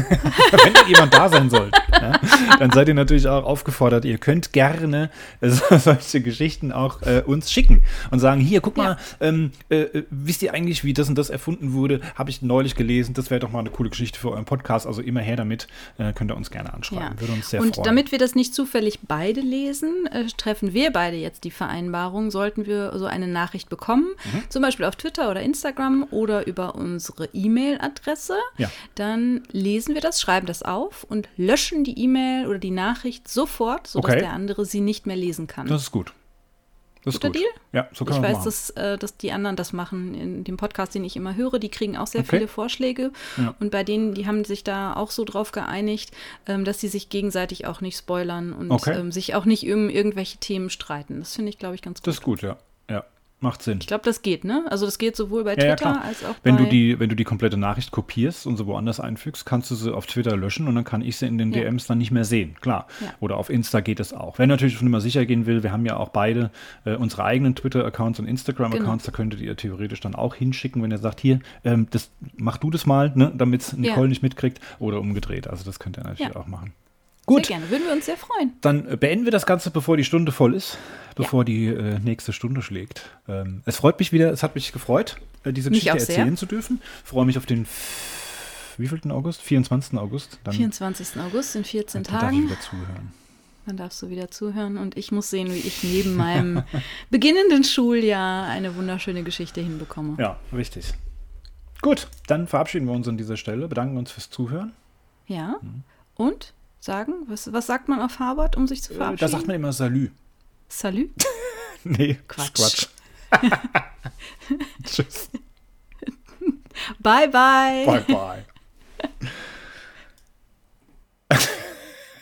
Wenn da jemand da sein soll, ja, dann seid ihr natürlich auch aufgefordert, ihr könnt gerne äh, so- solche Geschichten auch äh, uns schicken und sagen, hier, guck mal, ähm, äh, äh, wisst ihr eigentlich, wie das und das erfunden wurde? Habe ich neulich gelesen, das wäre doch mal eine coole Geschichte für euren Podcast, also immer her damit, äh, könnt ihr uns gerne anschreiben, Ja. würde uns sehr und freuen. damit wir das nicht zufällig beide lesen, äh, treffen wir beide jetzt die Vereinbarung, sollten wir so eine Nachricht bekommen, Mhm. zum Beispiel auf Twitter oder Instagram oder über unsere E-Mail-Adresse, Ja. dann lesen wir das, schreiben das auf und löschen die E-Mail oder die Nachricht sofort, sodass Okay. der andere sie nicht mehr lesen kann. das ist gut. Das ist Guter gut. Deal? Ja, so kann ich weiß, dass, äh, dass die anderen das machen in dem Podcast, den ich immer höre. Die kriegen auch sehr Okay. viele Vorschläge. Ja. Und bei denen, die haben sich da auch so drauf geeinigt, ähm, dass sie sich gegenseitig auch nicht spoilern und Okay. ähm, sich auch nicht um irgendwelche Themen streiten. Das finde ich, glaube ich, ganz gut. Das ist gut, ja. Ja, macht Sinn. ich glaube, das geht, ne? Also das geht sowohl bei Ja, ja, Twitter klar. als auch Wenn bei... du, die, wenn du die komplette Nachricht kopierst und sie woanders einfügst, kannst du sie auf Twitter löschen und dann kann ich sie in den Ja. DMs dann nicht mehr sehen. Klar. Ja. Oder auf Insta geht es auch. Wer natürlich schon immer sicher gehen will, wir haben ja auch beide äh, unsere eigenen Twitter-Accounts und Instagram-Accounts, Genau. da könntet ihr theoretisch dann auch hinschicken, wenn ihr sagt, hier, ähm, das, mach du das mal, ne, damit Nicole Ja. nicht mitkriegt. Oder umgedreht. Also das könnt ihr natürlich Ja. auch machen. Sehr Gut, gerne, würden wir uns sehr freuen. dann äh, beenden wir das Ganze, bevor die Stunde voll ist, bevor die äh, nächste Stunde schlägt. Ähm, es freut mich wieder, es hat mich gefreut, äh, diese Geschichte sehr. erzählen zu dürfen. Freue mich auf den wievielten August? 24. August. Dann, 24. August in 14 dann darf ich Tagen. wieder zuhören. Dann darfst du wieder zuhören und ich muss sehen, wie ich neben meinem beginnenden Schuljahr eine wunderschöne Geschichte hinbekomme. Ja, richtig. Gut, dann verabschieden wir uns an dieser Stelle, bedanken uns fürs Zuhören. Ja. Mhm. Und sagen, was, was sagt man auf Harvard, um sich zu Äh, verabschieden? da sagt man immer Salü. Salut. Nee, Quatsch. Tschüss. Bye, bye. Bye, bye.